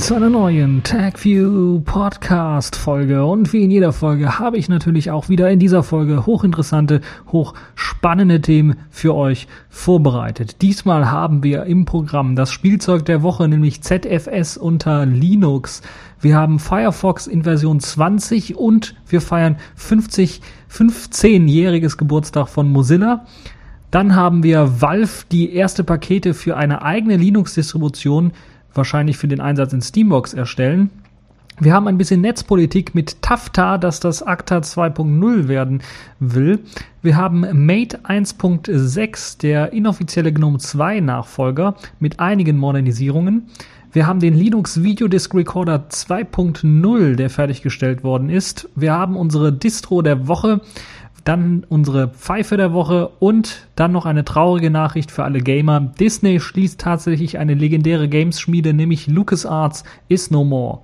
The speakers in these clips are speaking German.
zu einer neuen TagView Podcast Folge und wie in jeder Folge habe ich natürlich auch wieder in dieser Folge hochinteressante, hochspannende Themen für euch vorbereitet. Diesmal haben wir im Programm das Spielzeug der Woche, nämlich ZFS unter Linux. Wir haben Firefox in Version 20 und wir feiern 50, 15-jähriges Geburtstag von Mozilla. Dann haben wir Valve, die erste Pakete für eine eigene Linux-Distribution, wahrscheinlich für den Einsatz in Steambox, erstellen. Wir haben ein bisschen Netzpolitik mit Tafta, dass das ACTA 2.0 werden will. Wir haben Mate 1.6, der inoffizielle GNOME 2 Nachfolger mit einigen Modernisierungen. Wir haben den Linux Video Disk Recorder 2.0, der fertiggestellt worden ist. Wir haben unsere Distro der Woche dann unsere Pfeife der Woche und dann noch eine traurige Nachricht für alle Gamer. Disney schließt tatsächlich eine legendäre Games-Schmiede, nämlich LucasArts is no more.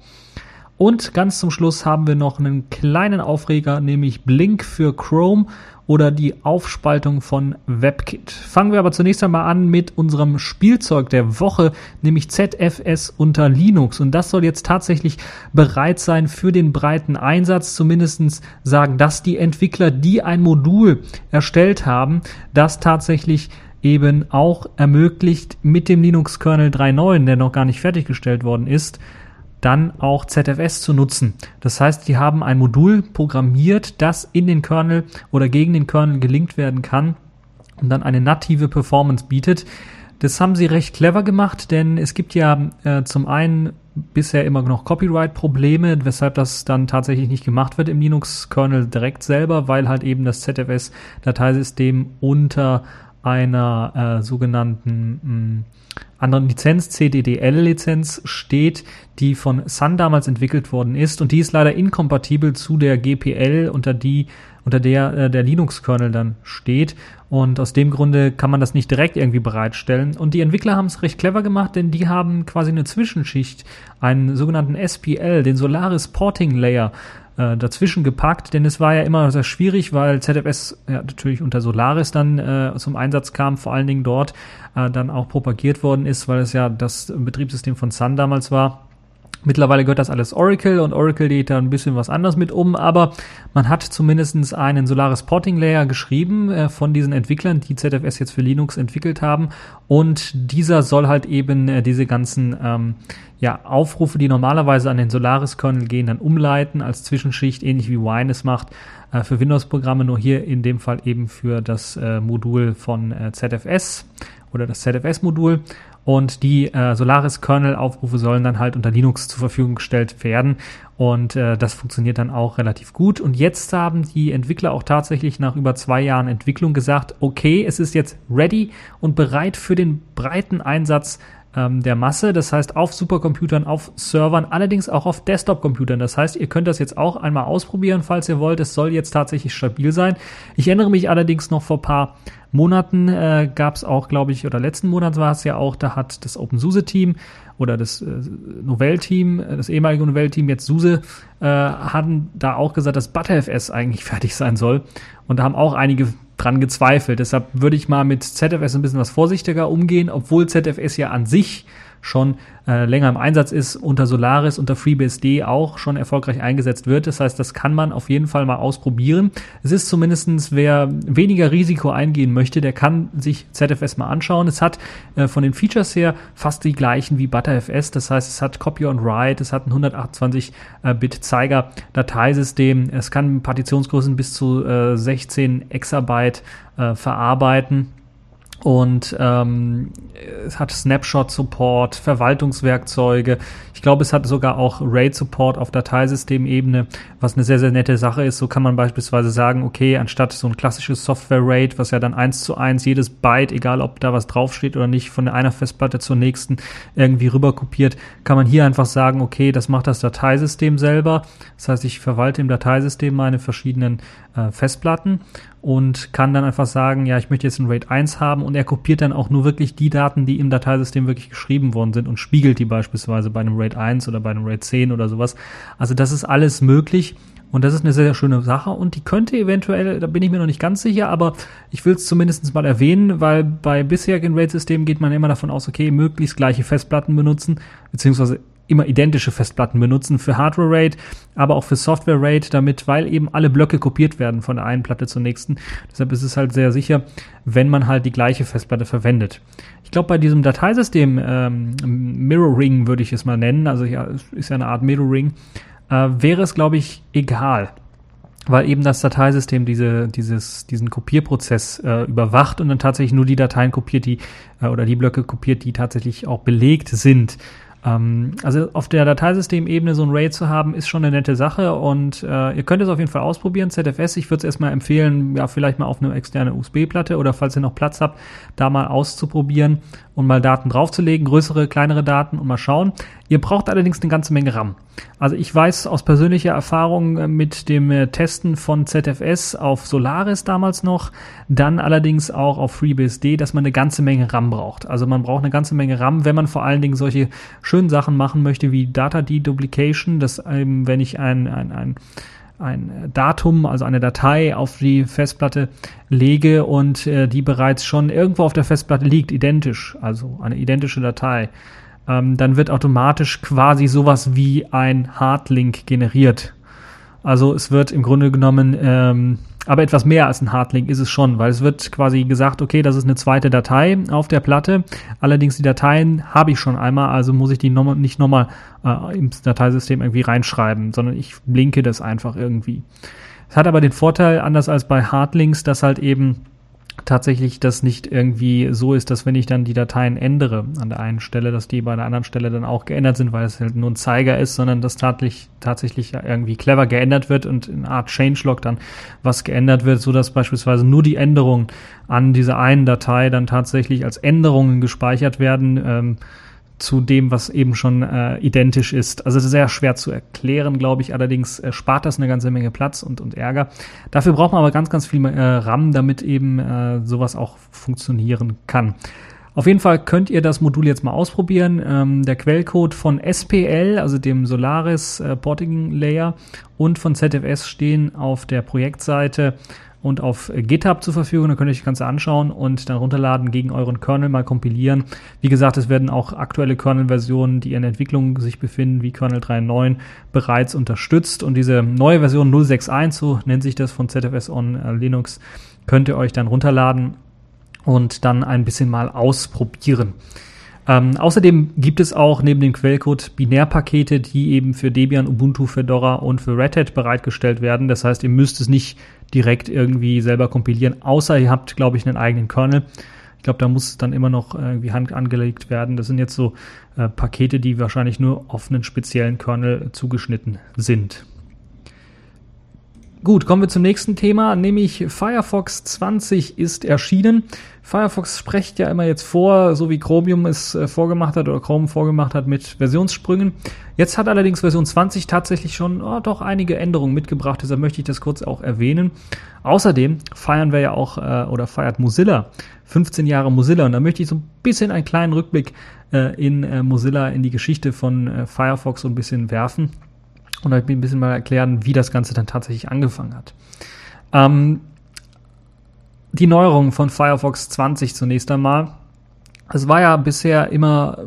Und ganz zum Schluss haben wir noch einen kleinen Aufreger, nämlich Blink für Chrome oder die Aufspaltung von WebKit. Fangen wir aber zunächst einmal an mit unserem Spielzeug der Woche, nämlich ZFS unter Linux. Und das soll jetzt tatsächlich bereit sein für den breiten Einsatz. Zumindestens sagen das die Entwickler, die ein Modul erstellt haben, das tatsächlich eben auch ermöglicht, mit dem Linux-Kernel 3.9, der noch gar nicht fertiggestellt worden ist, dann auch ZFS zu nutzen. Das heißt, die haben ein Modul programmiert, das in den Kernel oder gegen den Kernel gelinkt werden kann und dann eine native Performance bietet. Das haben sie recht clever gemacht, denn es gibt ja äh, zum einen bisher immer noch Copyright-Probleme, weshalb das dann tatsächlich nicht gemacht wird im Linux-Kernel direkt selber, weil halt eben das ZFS-Dateisystem unter einer äh, sogenannten mh, mm, anderen Lizenz, CDDL-Lizenz steht, die von Sun damals entwickelt worden ist und die ist leider inkompatibel zu der GPL, unter die unter der äh, der Linux-Kernel dann steht. Und aus dem Grunde kann man das nicht direkt irgendwie bereitstellen. Und die Entwickler haben es recht clever gemacht, denn die haben quasi eine Zwischenschicht, einen sogenannten SPL, den Solaris Porting Layer, äh, dazwischen gepackt, denn es war ja immer sehr schwierig, weil ZFS ja, natürlich unter Solaris dann äh, zum Einsatz kam, vor allen Dingen dort äh, dann auch propagiert worden ist, weil es ja das Betriebssystem von Sun damals war. Mittlerweile gehört das alles Oracle und Oracle geht da ein bisschen was anders mit um, aber man hat zumindest einen Solaris Porting Layer geschrieben äh, von diesen Entwicklern, die ZFS jetzt für Linux entwickelt haben und dieser soll halt eben äh, diese ganzen ähm, ja, Aufrufe, die normalerweise an den Solaris-Kernel gehen, dann umleiten als Zwischenschicht, ähnlich wie Wine es macht, äh, für Windows-Programme, nur hier in dem Fall eben für das äh, Modul von äh, ZFS oder das ZFS-Modul. Und die äh, Solaris-Kernel-Aufrufe sollen dann halt unter Linux zur Verfügung gestellt werden. Und äh, das funktioniert dann auch relativ gut. Und jetzt haben die Entwickler auch tatsächlich nach über zwei Jahren Entwicklung gesagt, okay, es ist jetzt ready und bereit für den breiten Einsatz ähm, der Masse. Das heißt auf Supercomputern, auf Servern, allerdings auch auf Desktop-Computern. Das heißt, ihr könnt das jetzt auch einmal ausprobieren, falls ihr wollt. Es soll jetzt tatsächlich stabil sein. Ich erinnere mich allerdings noch vor paar Monaten äh, gab es auch, glaube ich, oder letzten Monat war es ja auch, da hat das OpenSUSE-Team oder das äh, Novell-Team, äh, das ehemalige Novell-Team, jetzt SUSE, äh, hatten da auch gesagt, dass ButterFS eigentlich fertig sein soll. Und da haben auch einige dran gezweifelt. Deshalb würde ich mal mit ZFS ein bisschen was vorsichtiger umgehen, obwohl ZFS ja an sich schon äh, länger im Einsatz ist, unter Solaris, unter FreeBSD auch schon erfolgreich eingesetzt wird. Das heißt, das kann man auf jeden Fall mal ausprobieren. Es ist zumindestens, wer weniger Risiko eingehen möchte, der kann sich ZFS mal anschauen. Es hat äh, von den Features her fast die gleichen wie ButterFS. Das heißt, es hat Copy on Write, es hat ein 128-Bit-Zeiger-Dateisystem, es kann Partitionsgrößen bis zu äh, 16 Exabyte äh, verarbeiten und ähm, es hat Snapshot-Support, Verwaltungswerkzeuge. Ich glaube, es hat sogar auch RAID-Support auf Dateisystemebene, was eine sehr, sehr nette Sache ist. So kann man beispielsweise sagen, okay, anstatt so ein klassisches Software-RAID, was ja dann eins zu eins jedes Byte, egal ob da was draufsteht oder nicht, von einer Festplatte zur nächsten irgendwie rüber kopiert, kann man hier einfach sagen, okay, das macht das Dateisystem selber. Das heißt, ich verwalte im Dateisystem meine verschiedenen äh, Festplatten und kann dann einfach sagen, ja, ich möchte jetzt ein RAID 1 haben und er kopiert dann auch nur wirklich die Daten, die im Dateisystem wirklich geschrieben worden sind und spiegelt die beispielsweise bei einem RAID 1 oder bei einem RAID 10 oder sowas. Also das ist alles möglich. Und das ist eine sehr, sehr schöne Sache und die könnte eventuell, da bin ich mir noch nicht ganz sicher, aber ich will es zumindest mal erwähnen, weil bei bisherigen RAID-Systemen geht man immer davon aus, okay, möglichst gleiche Festplatten benutzen, beziehungsweise immer identische Festplatten benutzen für Hardware RAID, aber auch für Software RAID, damit, weil eben alle Blöcke kopiert werden von der einen Platte zur nächsten. Deshalb ist es halt sehr sicher, wenn man halt die gleiche Festplatte verwendet. Ich glaube, bei diesem Dateisystem ähm, Mirroring würde ich es mal nennen, also ja, ist ja eine Art Mirroring, äh, wäre es, glaube ich, egal weil eben das Dateisystem diese, dieses, diesen Kopierprozess äh, überwacht und dann tatsächlich nur die Dateien kopiert, die äh, oder die Blöcke kopiert, die tatsächlich auch belegt sind. Ähm, also auf der Dateisystemebene so ein RAID zu haben, ist schon eine nette Sache und äh, ihr könnt es auf jeden Fall ausprobieren. ZFS, ich würde es erstmal empfehlen, ja, vielleicht mal auf eine externe USB-Platte oder falls ihr noch Platz habt, da mal auszuprobieren und mal Daten draufzulegen, größere, kleinere Daten und mal schauen. Ihr braucht allerdings eine ganze Menge RAM. Also ich weiß aus persönlicher Erfahrung äh, mit dem äh, Testen von ZFS auf Solaris damals noch, dann allerdings auch auf FreeBSD, dass man eine ganze Menge RAM braucht. Also man braucht eine ganze Menge RAM, wenn man vor allen Dingen solche schönen Sachen machen möchte wie Data Deduplication, dass ähm, wenn ich ein, ein, ein ein Datum, also eine Datei auf die Festplatte lege und äh, die bereits schon irgendwo auf der Festplatte liegt, identisch, also eine identische Datei, ähm, dann wird automatisch quasi sowas wie ein Hardlink generiert. Also es wird im Grunde genommen ähm, aber etwas mehr als ein Hardlink ist es schon, weil es wird quasi gesagt, okay, das ist eine zweite Datei auf der Platte. Allerdings die Dateien habe ich schon einmal, also muss ich die noch, nicht nochmal äh, ins Dateisystem irgendwie reinschreiben, sondern ich linke das einfach irgendwie. Es hat aber den Vorteil, anders als bei Hardlinks, dass halt eben tatsächlich das nicht irgendwie so ist, dass wenn ich dann die Dateien ändere an der einen Stelle, dass die bei der anderen Stelle dann auch geändert sind, weil es halt nur ein Zeiger ist, sondern dass tatsächlich, tatsächlich irgendwie clever geändert wird und in Art Changelog dann was geändert wird, so dass beispielsweise nur die Änderungen an dieser einen Datei dann tatsächlich als Änderungen gespeichert werden. Ähm, zu dem, was eben schon äh, identisch ist. Also sehr schwer zu erklären, glaube ich. Allerdings äh, spart das eine ganze Menge Platz und, und Ärger. Dafür braucht man aber ganz, ganz viel äh, RAM, damit eben äh, sowas auch funktionieren kann. Auf jeden Fall könnt ihr das Modul jetzt mal ausprobieren. Ähm, der Quellcode von SPL, also dem Solaris äh, Porting Layer und von ZFS stehen auf der Projektseite und auf GitHub zur Verfügung. Da könnt ihr euch das Ganze anschauen und dann runterladen, gegen euren Kernel mal kompilieren. Wie gesagt, es werden auch aktuelle Kernel-Versionen, die in Entwicklung sich befinden, wie Kernel 3.9, bereits unterstützt. Und diese neue Version 061, so nennt sich das von ZFS on äh, Linux, könnt ihr euch dann runterladen und dann ein bisschen mal ausprobieren. Ähm, außerdem gibt es auch neben dem Quellcode Binärpakete, die eben für Debian, Ubuntu, Fedora und für Red Hat bereitgestellt werden. Das heißt, ihr müsst es nicht direkt irgendwie selber kompilieren, außer ihr habt, glaube ich, einen eigenen Kernel. Ich glaube, da muss dann immer noch irgendwie Hand angelegt werden. Das sind jetzt so äh, Pakete, die wahrscheinlich nur auf einen speziellen Kernel zugeschnitten sind. Gut, kommen wir zum nächsten Thema, nämlich Firefox 20 ist erschienen. Firefox spricht ja immer jetzt vor, so wie Chromium es äh, vorgemacht hat oder Chrome vorgemacht hat mit Versionssprüngen. Jetzt hat allerdings Version 20 tatsächlich schon oh, doch einige Änderungen mitgebracht, deshalb möchte ich das kurz auch erwähnen. Außerdem feiern wir ja auch äh, oder feiert Mozilla 15 Jahre Mozilla und da möchte ich so ein bisschen einen kleinen Rückblick äh, in äh, Mozilla, in die Geschichte von äh, Firefox so ein bisschen werfen und euch ein bisschen mal erklären, wie das Ganze dann tatsächlich angefangen hat. Ähm, die Neuerungen von Firefox 20 zunächst einmal. Es war ja bisher immer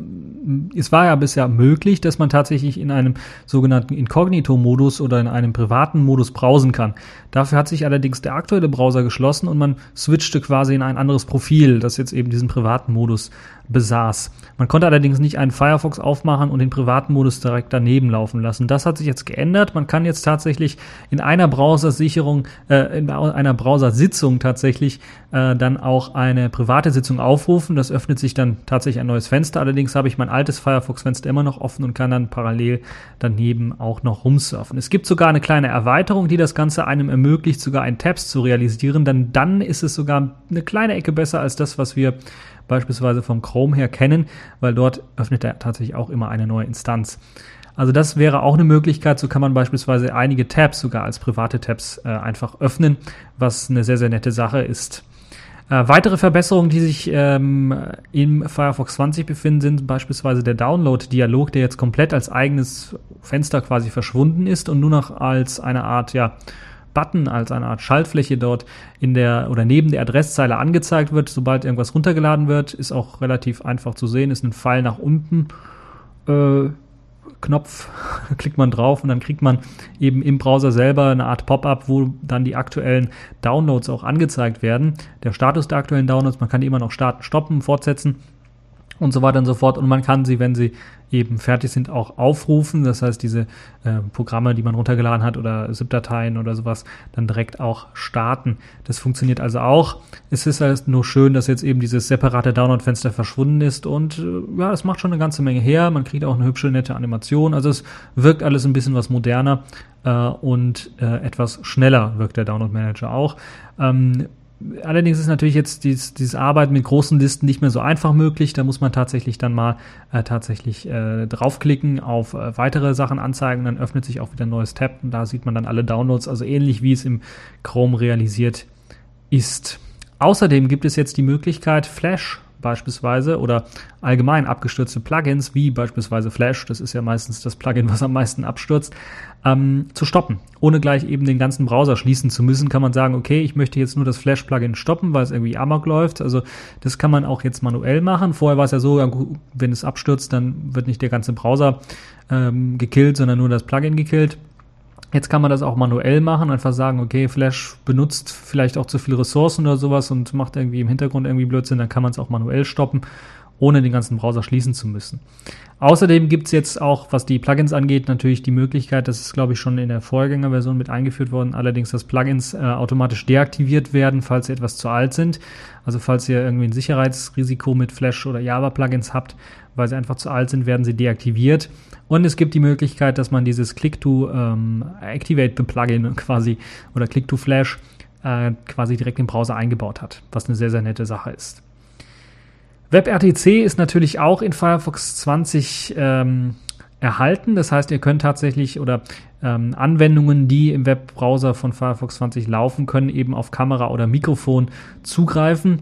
es war ja bisher möglich, dass man tatsächlich in einem sogenannten Inkognito-Modus oder in einem privaten Modus browsen kann. Dafür hat sich allerdings der aktuelle Browser geschlossen und man switchte quasi in ein anderes Profil, das jetzt eben diesen privaten Modus besaß. Man konnte allerdings nicht einen Firefox aufmachen und den privaten Modus direkt daneben laufen lassen. Das hat sich jetzt geändert. Man kann jetzt tatsächlich in einer Browsersicherung, äh, in einer Browsersitzung tatsächlich äh, dann auch eine private Sitzung aufrufen. Das öffnet sich dann tatsächlich ein neues Fenster. Allerdings habe ich mein altes Firefox-Fenster immer noch offen und kann dann parallel daneben auch noch rumsurfen. Es gibt sogar eine kleine Erweiterung, die das Ganze einem ermöglicht, sogar ein Tabs zu realisieren. Denn dann ist es sogar eine kleine Ecke besser als das, was wir beispielsweise vom Chrome her kennen, weil dort öffnet er tatsächlich auch immer eine neue Instanz. Also das wäre auch eine Möglichkeit. So kann man beispielsweise einige Tabs sogar als private Tabs äh, einfach öffnen, was eine sehr, sehr nette Sache ist. Äh, weitere Verbesserungen, die sich ähm, im Firefox 20 befinden, sind beispielsweise der Download-Dialog, der jetzt komplett als eigenes Fenster quasi verschwunden ist und nur noch als eine Art, ja, Button, als eine Art Schaltfläche dort in der oder neben der Adresszeile angezeigt wird, sobald irgendwas runtergeladen wird. Ist auch relativ einfach zu sehen, ist ein Pfeil nach unten. Äh, Knopf, klickt man drauf und dann kriegt man eben im Browser selber eine Art Pop-up, wo dann die aktuellen Downloads auch angezeigt werden. Der Status der aktuellen Downloads, man kann die immer noch starten, stoppen, fortsetzen und so weiter und so fort. Und man kann sie, wenn sie eben fertig sind, auch aufrufen. Das heißt, diese äh, Programme, die man runtergeladen hat oder ZIP-Dateien oder sowas, dann direkt auch starten. Das funktioniert also auch. Es ist halt nur schön, dass jetzt eben dieses separate Download-Fenster verschwunden ist und äh, ja, es macht schon eine ganze Menge her. Man kriegt auch eine hübsche, nette Animation. Also es wirkt alles ein bisschen was moderner äh, und äh, etwas schneller wirkt der Download Manager auch. Ähm, Allerdings ist natürlich jetzt dieses, dieses Arbeiten mit großen Listen nicht mehr so einfach möglich. Da muss man tatsächlich dann mal äh, tatsächlich äh, draufklicken auf äh, weitere Sachen anzeigen. Dann öffnet sich auch wieder ein neues Tab und da sieht man dann alle Downloads, also ähnlich wie es im Chrome realisiert ist. Außerdem gibt es jetzt die Möglichkeit, Flash beispielsweise oder allgemein abgestürzte Plugins wie beispielsweise Flash, das ist ja meistens das Plugin, was am meisten abstürzt, ähm, zu stoppen. Ohne gleich eben den ganzen Browser schließen zu müssen, kann man sagen, okay, ich möchte jetzt nur das Flash-Plugin stoppen, weil es irgendwie amok läuft. Also das kann man auch jetzt manuell machen. Vorher war es ja so, wenn es abstürzt, dann wird nicht der ganze Browser ähm, gekillt, sondern nur das Plugin gekillt. Jetzt kann man das auch manuell machen, einfach sagen, okay, Flash benutzt vielleicht auch zu viele Ressourcen oder sowas und macht irgendwie im Hintergrund irgendwie Blödsinn, dann kann man es auch manuell stoppen, ohne den ganzen Browser schließen zu müssen. Außerdem gibt's jetzt auch, was die Plugins angeht, natürlich die Möglichkeit, das ist, glaube ich, schon in der Vorgängerversion mit eingeführt worden, allerdings, dass Plugins äh, automatisch deaktiviert werden, falls sie etwas zu alt sind. Also falls ihr irgendwie ein Sicherheitsrisiko mit Flash oder Java-Plugins habt, weil sie einfach zu alt sind, werden sie deaktiviert. Und es gibt die Möglichkeit, dass man dieses Click to ähm, Activate the Plugin quasi oder Click to Flash äh, quasi direkt im Browser eingebaut hat, was eine sehr, sehr nette Sache ist. WebRTC ist natürlich auch in Firefox 20 ähm, erhalten. Das heißt, ihr könnt tatsächlich oder ähm, Anwendungen, die im Webbrowser von Firefox 20 laufen, können eben auf Kamera oder Mikrofon zugreifen.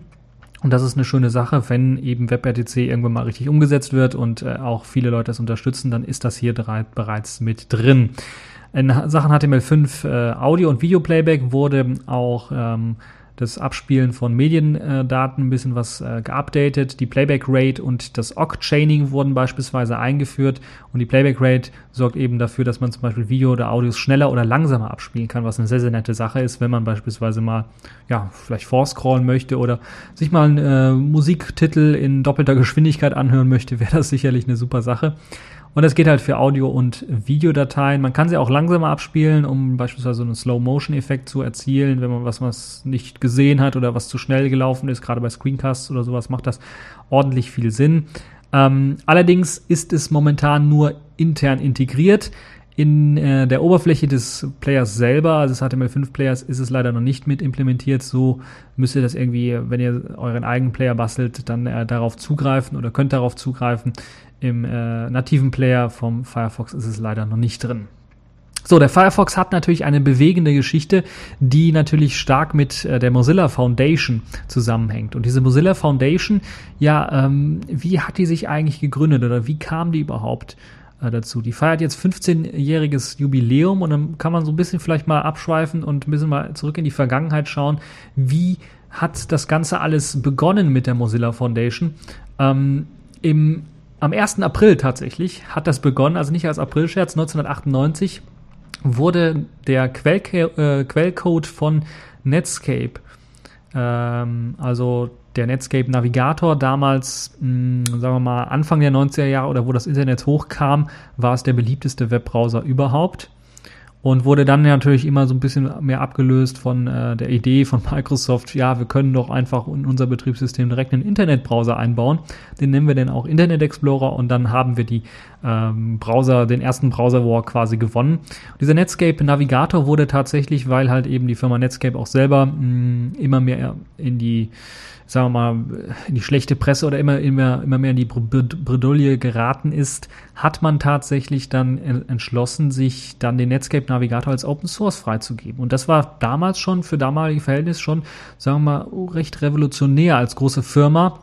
Und das ist eine schöne Sache, wenn eben WebRTC irgendwann mal richtig umgesetzt wird und äh, auch viele Leute das unterstützen, dann ist das hier bereits mit drin. In Sachen HTML5 äh, Audio- und Video-Playback wurde auch ähm, das Abspielen von Mediendaten ein bisschen was äh, geupdatet. Die Playback Rate und das Ogg-Chaining wurden beispielsweise eingeführt und die Playback Rate sorgt eben dafür, dass man zum Beispiel Video oder Audios schneller oder langsamer abspielen kann, was eine sehr, sehr nette Sache ist, wenn man beispielsweise mal, ja, vielleicht vorscrollen möchte oder sich mal einen äh, Musiktitel in doppelter Geschwindigkeit anhören möchte, wäre das sicherlich eine super Sache. Und das geht halt für Audio- und Videodateien. Man kann sie auch langsamer abspielen, um beispielsweise einen Slow-Motion-Effekt zu erzielen, wenn man was, was nicht gesehen hat oder was zu schnell gelaufen ist. Gerade bei Screencasts oder sowas macht das ordentlich viel Sinn. Ähm, allerdings ist es momentan nur intern integriert. In äh, der Oberfläche des Players selber, also des HTML5-Players, ist es leider noch nicht mit implementiert. So müsst ihr das irgendwie, wenn ihr euren eigenen Player bastelt, dann äh, darauf zugreifen oder könnt darauf zugreifen. Im äh, nativen Player vom Firefox ist es leider noch nicht drin. So, der Firefox hat natürlich eine bewegende Geschichte, die natürlich stark mit äh, der Mozilla Foundation zusammenhängt. Und diese Mozilla Foundation, ja, ähm, wie hat die sich eigentlich gegründet oder wie kam die überhaupt äh, dazu? Die feiert jetzt 15-jähriges Jubiläum und dann kann man so ein bisschen vielleicht mal abschweifen und ein bisschen mal zurück in die Vergangenheit schauen. Wie hat das Ganze alles begonnen mit der Mozilla Foundation? Ähm, Im am 1. April tatsächlich hat das begonnen, also nicht als Aprilscherz, 1998 wurde der äh, Quellcode von Netscape, ähm, also der Netscape Navigator damals, sagen wir mal, Anfang der 90er Jahre oder wo das Internet hochkam, war es der beliebteste Webbrowser überhaupt und wurde dann natürlich immer so ein bisschen mehr abgelöst von äh, der Idee von Microsoft, ja, wir können doch einfach in unser Betriebssystem direkt einen Internetbrowser einbauen. Den nennen wir dann auch Internet Explorer und dann haben wir die ähm, Browser, den ersten Browser War quasi gewonnen. Und dieser Netscape Navigator wurde tatsächlich, weil halt eben die Firma Netscape auch selber mh, mm, immer mehr in die sagen wir mal, in die schlechte Presse oder immer, immer, immer mehr in die Bredouille geraten ist, hat man tatsächlich dann entschlossen, sich dann den Netscape Navigator als Open Source freizugeben. Und das war damals schon für damalige Verhältnisse schon, sagen wir mal, recht revolutionär als große Firma,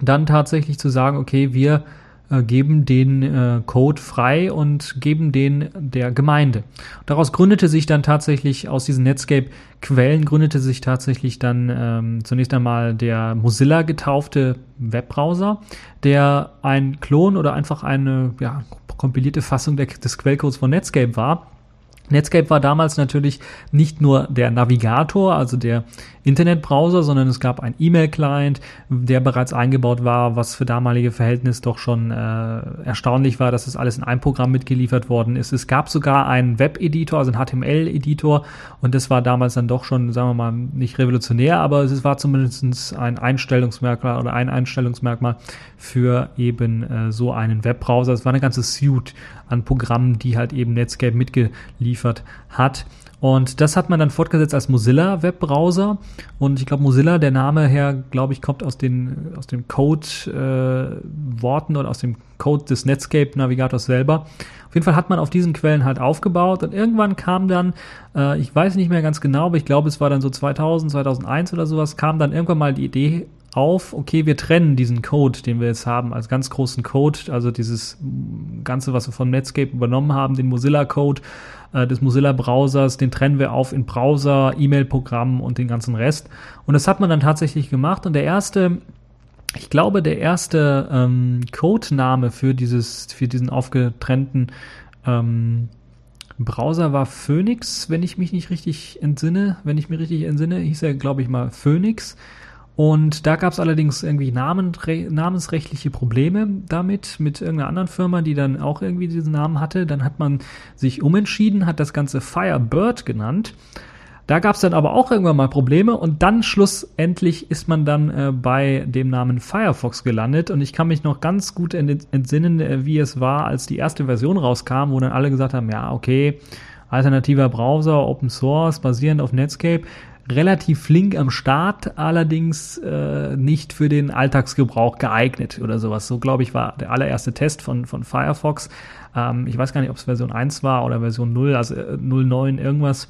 dann tatsächlich zu sagen, okay, wir äh, geben den äh, Code frei und geben den der Gemeinde. Daraus gründete sich dann tatsächlich aus diesen Netscape-Quellen gründete sich tatsächlich dann ähm, zunächst einmal der Mozilla getaufte Webbrowser, der ein Klon oder einfach eine ja, kompilierte Fassung der, des Quellcodes von Netscape war Netscape war damals natürlich nicht nur der Navigator, also der Internetbrowser, sondern es gab einen E-Mail-Client, der bereits eingebaut war, was für damalige Verhältnisse doch schon äh, erstaunlich war, dass das alles in einem Programm mitgeliefert worden ist. Es gab sogar einen Web-Editor, also einen HTML-Editor und das war damals dann doch schon, sagen wir mal, nicht revolutionär, aber es war zumindest ein Einstellungsmerkmal oder ein Einstellungsmerkmal für eben äh, so einen Webbrowser. Es war eine ganze Suite an Programmen, die halt eben Netscape mitgeliefert hat. Und das hat man dann fortgesetzt als Mozilla Webbrowser. Und ich glaube, Mozilla, der Name her, glaube ich, kommt aus den, aus den Code-Worten äh, oder aus dem Code des Netscape Navigators selber. Auf jeden Fall hat man auf diesen Quellen halt aufgebaut und irgendwann kam dann, äh, ich weiß nicht mehr ganz genau, aber ich glaube, es war dann so 2000, 2001 oder sowas, kam dann irgendwann mal die Idee auf, okay, wir trennen diesen Code, den wir jetzt haben, als ganz großen Code, also dieses Ganze, was wir von Netscape übernommen haben, den Mozilla-Code äh, des Mozilla-Browsers, den trennen wir auf in Browser, E-Mail-Programm und den ganzen Rest. Und das hat man dann tatsächlich gemacht und der erste ich glaube, der erste ähm, Codename für dieses, für diesen aufgetrennten ähm, Browser war Phoenix, wenn ich mich nicht richtig entsinne. Wenn ich mich richtig entsinne, hieß er, glaube ich, mal Phoenix. Und da gab es allerdings irgendwie Namen, namensrechtliche Probleme damit, mit irgendeiner anderen Firma, die dann auch irgendwie diesen Namen hatte. Dann hat man sich umentschieden, hat das Ganze Firebird genannt. Da gab es dann aber auch irgendwann mal Probleme und dann schlussendlich ist man dann äh, bei dem Namen Firefox gelandet und ich kann mich noch ganz gut entsinnen, äh, wie es war, als die erste Version rauskam, wo dann alle gesagt haben, ja, okay, alternativer Browser, Open Source, basierend auf Netscape relativ flink am Start, allerdings äh, nicht für den Alltagsgebrauch geeignet oder sowas. So, glaube ich, war der allererste Test von, von Firefox. Ähm, ich weiß gar nicht, ob es Version 1 war oder Version 0, also äh, 09 irgendwas.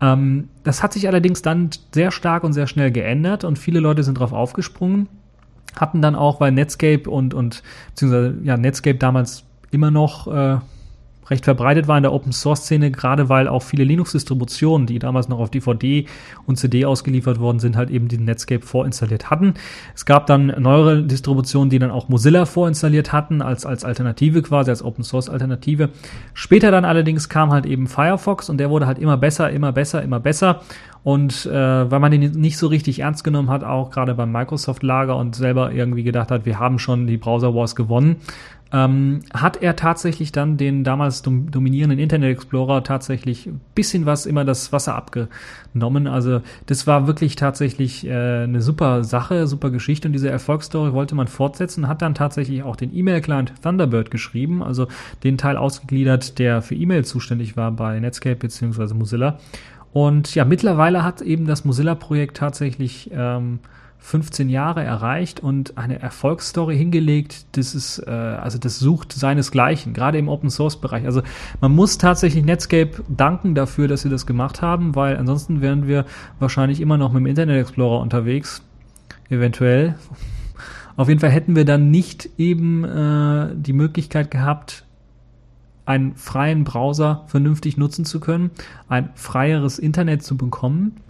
Ähm, das hat sich allerdings dann sehr stark und sehr schnell geändert und viele Leute sind darauf aufgesprungen, hatten dann auch, weil Netscape und, und beziehungsweise ja, Netscape damals immer noch äh, recht verbreitet war in der Open Source Szene, gerade weil auch viele Linux-Distributionen, die damals noch auf DVD und CD ausgeliefert worden sind, halt eben den Netscape vorinstalliert hatten. Es gab dann neuere Distributionen, die dann auch Mozilla vorinstalliert hatten, als, als Alternative quasi, als Open Source Alternative. Später dann allerdings kam halt eben Firefox und der wurde halt immer besser, immer besser, immer besser. Und äh, weil man den nicht so richtig ernst genommen hat, auch gerade beim Microsoft-Lager und selber irgendwie gedacht hat, wir haben schon die Browser Wars gewonnen, ähm, hat er tatsächlich dann den damals dom dominierenden Internet Explorer tatsächlich ein bisschen was immer das Wasser abgenommen. Also das war wirklich tatsächlich äh, eine super Sache, super Geschichte und diese Erfolgsstory wollte man fortsetzen, hat dann tatsächlich auch den E-Mail-Client Thunderbird geschrieben, also den Teil ausgegliedert, der für E-Mail zuständig war bei Netscape bzw. Mozilla. Und ja, mittlerweile hat eben das Mozilla-Projekt tatsächlich ähm, 15 Jahre erreicht und eine Erfolgsstory hingelegt, das ist, äh, also das sucht seinesgleichen, gerade im Open Source Bereich. Also man muss tatsächlich Netscape danken dafür, dass sie das gemacht haben, weil ansonsten wären wir wahrscheinlich immer noch mit dem Internet Explorer unterwegs, eventuell. Auf jeden Fall hätten wir dann nicht eben äh, die Möglichkeit gehabt, einen freien Browser vernünftig nutzen zu können, ein freieres Internet zu bekommen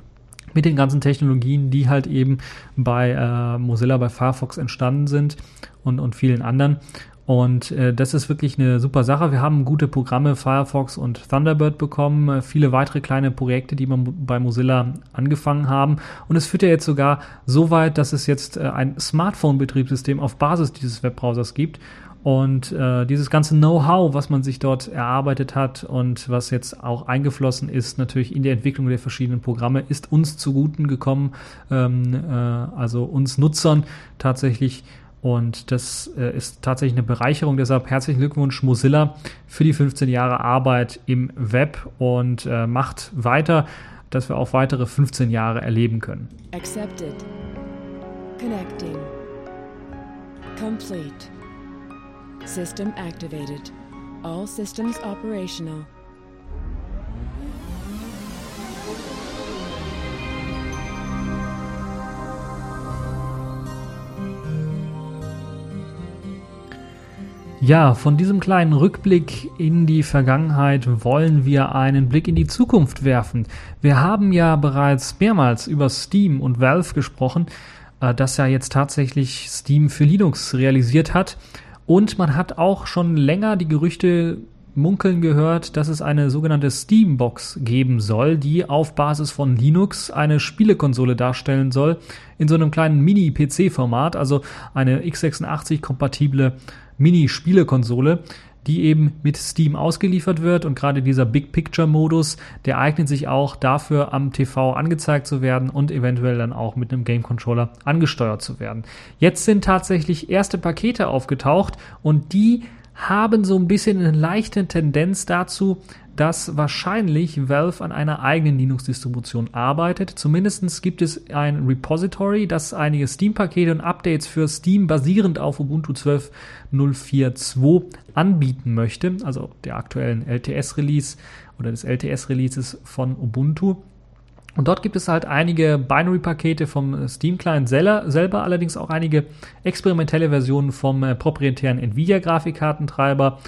mit den ganzen Technologien, die halt eben bei äh, Mozilla, bei Firefox entstanden sind und, und vielen anderen. Und äh, das ist wirklich eine super Sache. Wir haben gute Programme, Firefox und Thunderbird bekommen, äh, viele weitere kleine Projekte, die wir bei Mozilla angefangen haben. Und es führt ja jetzt sogar so weit, dass es jetzt äh, ein Smartphone-Betriebssystem auf Basis dieses Webbrowsers gibt. Und äh, dieses ganze Know-how, was man sich dort erarbeitet hat und was jetzt auch eingeflossen ist, natürlich in die Entwicklung der verschiedenen Programme, ist uns zuguten gekommen, ähm, äh, also uns Nutzern tatsächlich. Und das äh, ist tatsächlich eine Bereicherung. Deshalb herzlichen Glückwunsch Mozilla für die 15 Jahre Arbeit im Web und äh, macht weiter, dass wir auch weitere 15 Jahre erleben können. Accepted. Connecting. Complete. System activated. All systems operational. Ja, von diesem kleinen Rückblick in die Vergangenheit wollen wir einen Blick in die Zukunft werfen. Wir haben ja bereits mehrmals über Steam und Valve gesprochen, äh, das ja jetzt tatsächlich Steam für Linux realisiert hat. Und man hat auch schon länger die Gerüchte munkeln gehört, dass es eine sogenannte Steambox geben soll, die auf Basis von Linux eine Spielekonsole darstellen soll, in so einem kleinen Mini-PC-Format, also eine x86-kompatible Mini-Spielekonsole, die eben mit Steam ausgeliefert wird und gerade dieser Big Picture Modus, der eignet sich auch dafür am TV angezeigt zu werden und eventuell dann auch mit einem Game Controller angesteuert zu werden. Jetzt sind tatsächlich erste Pakete aufgetaucht und die haben so ein bisschen eine leichte Tendenz dazu, dass wahrscheinlich Valve an einer eigenen Linux-Distribution arbeitet. Zumindest gibt es ein Repository, das einige Steam-Pakete und Updates für Steam basierend auf Ubuntu 12.04.2 anbieten möchte, also der aktuellen LTS-Release oder des LTS-Releases von Ubuntu. Und dort gibt es halt einige Binary-Pakete vom Steam-Client selber, allerdings auch einige experimentelle Versionen vom äh, proprietären Nvidia-Grafikkartentreiber,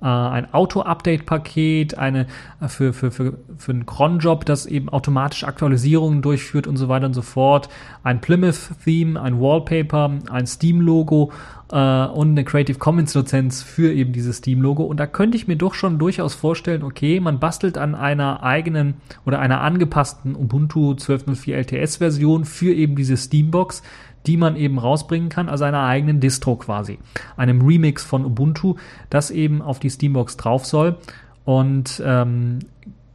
äh, ein Auto-Update-Paket, eine äh, für, für, für, für einen Cron-Job, das eben automatisch Aktualisierungen durchführt und so weiter und so fort, ein Plymouth-Theme, ein Wallpaper, ein Steam-Logo äh, und eine Creative Commons-Lizenz für eben dieses Steam-Logo. Und da könnte ich mir doch schon durchaus vorstellen, okay, man bastelt an einer eigenen oder einer angepassten Ubuntu 12.04 LTS-Version für eben diese Steambox die man eben rausbringen kann, also einer eigenen Distro quasi. Einem Remix von Ubuntu, das eben auf die Steambox drauf soll. Und ähm,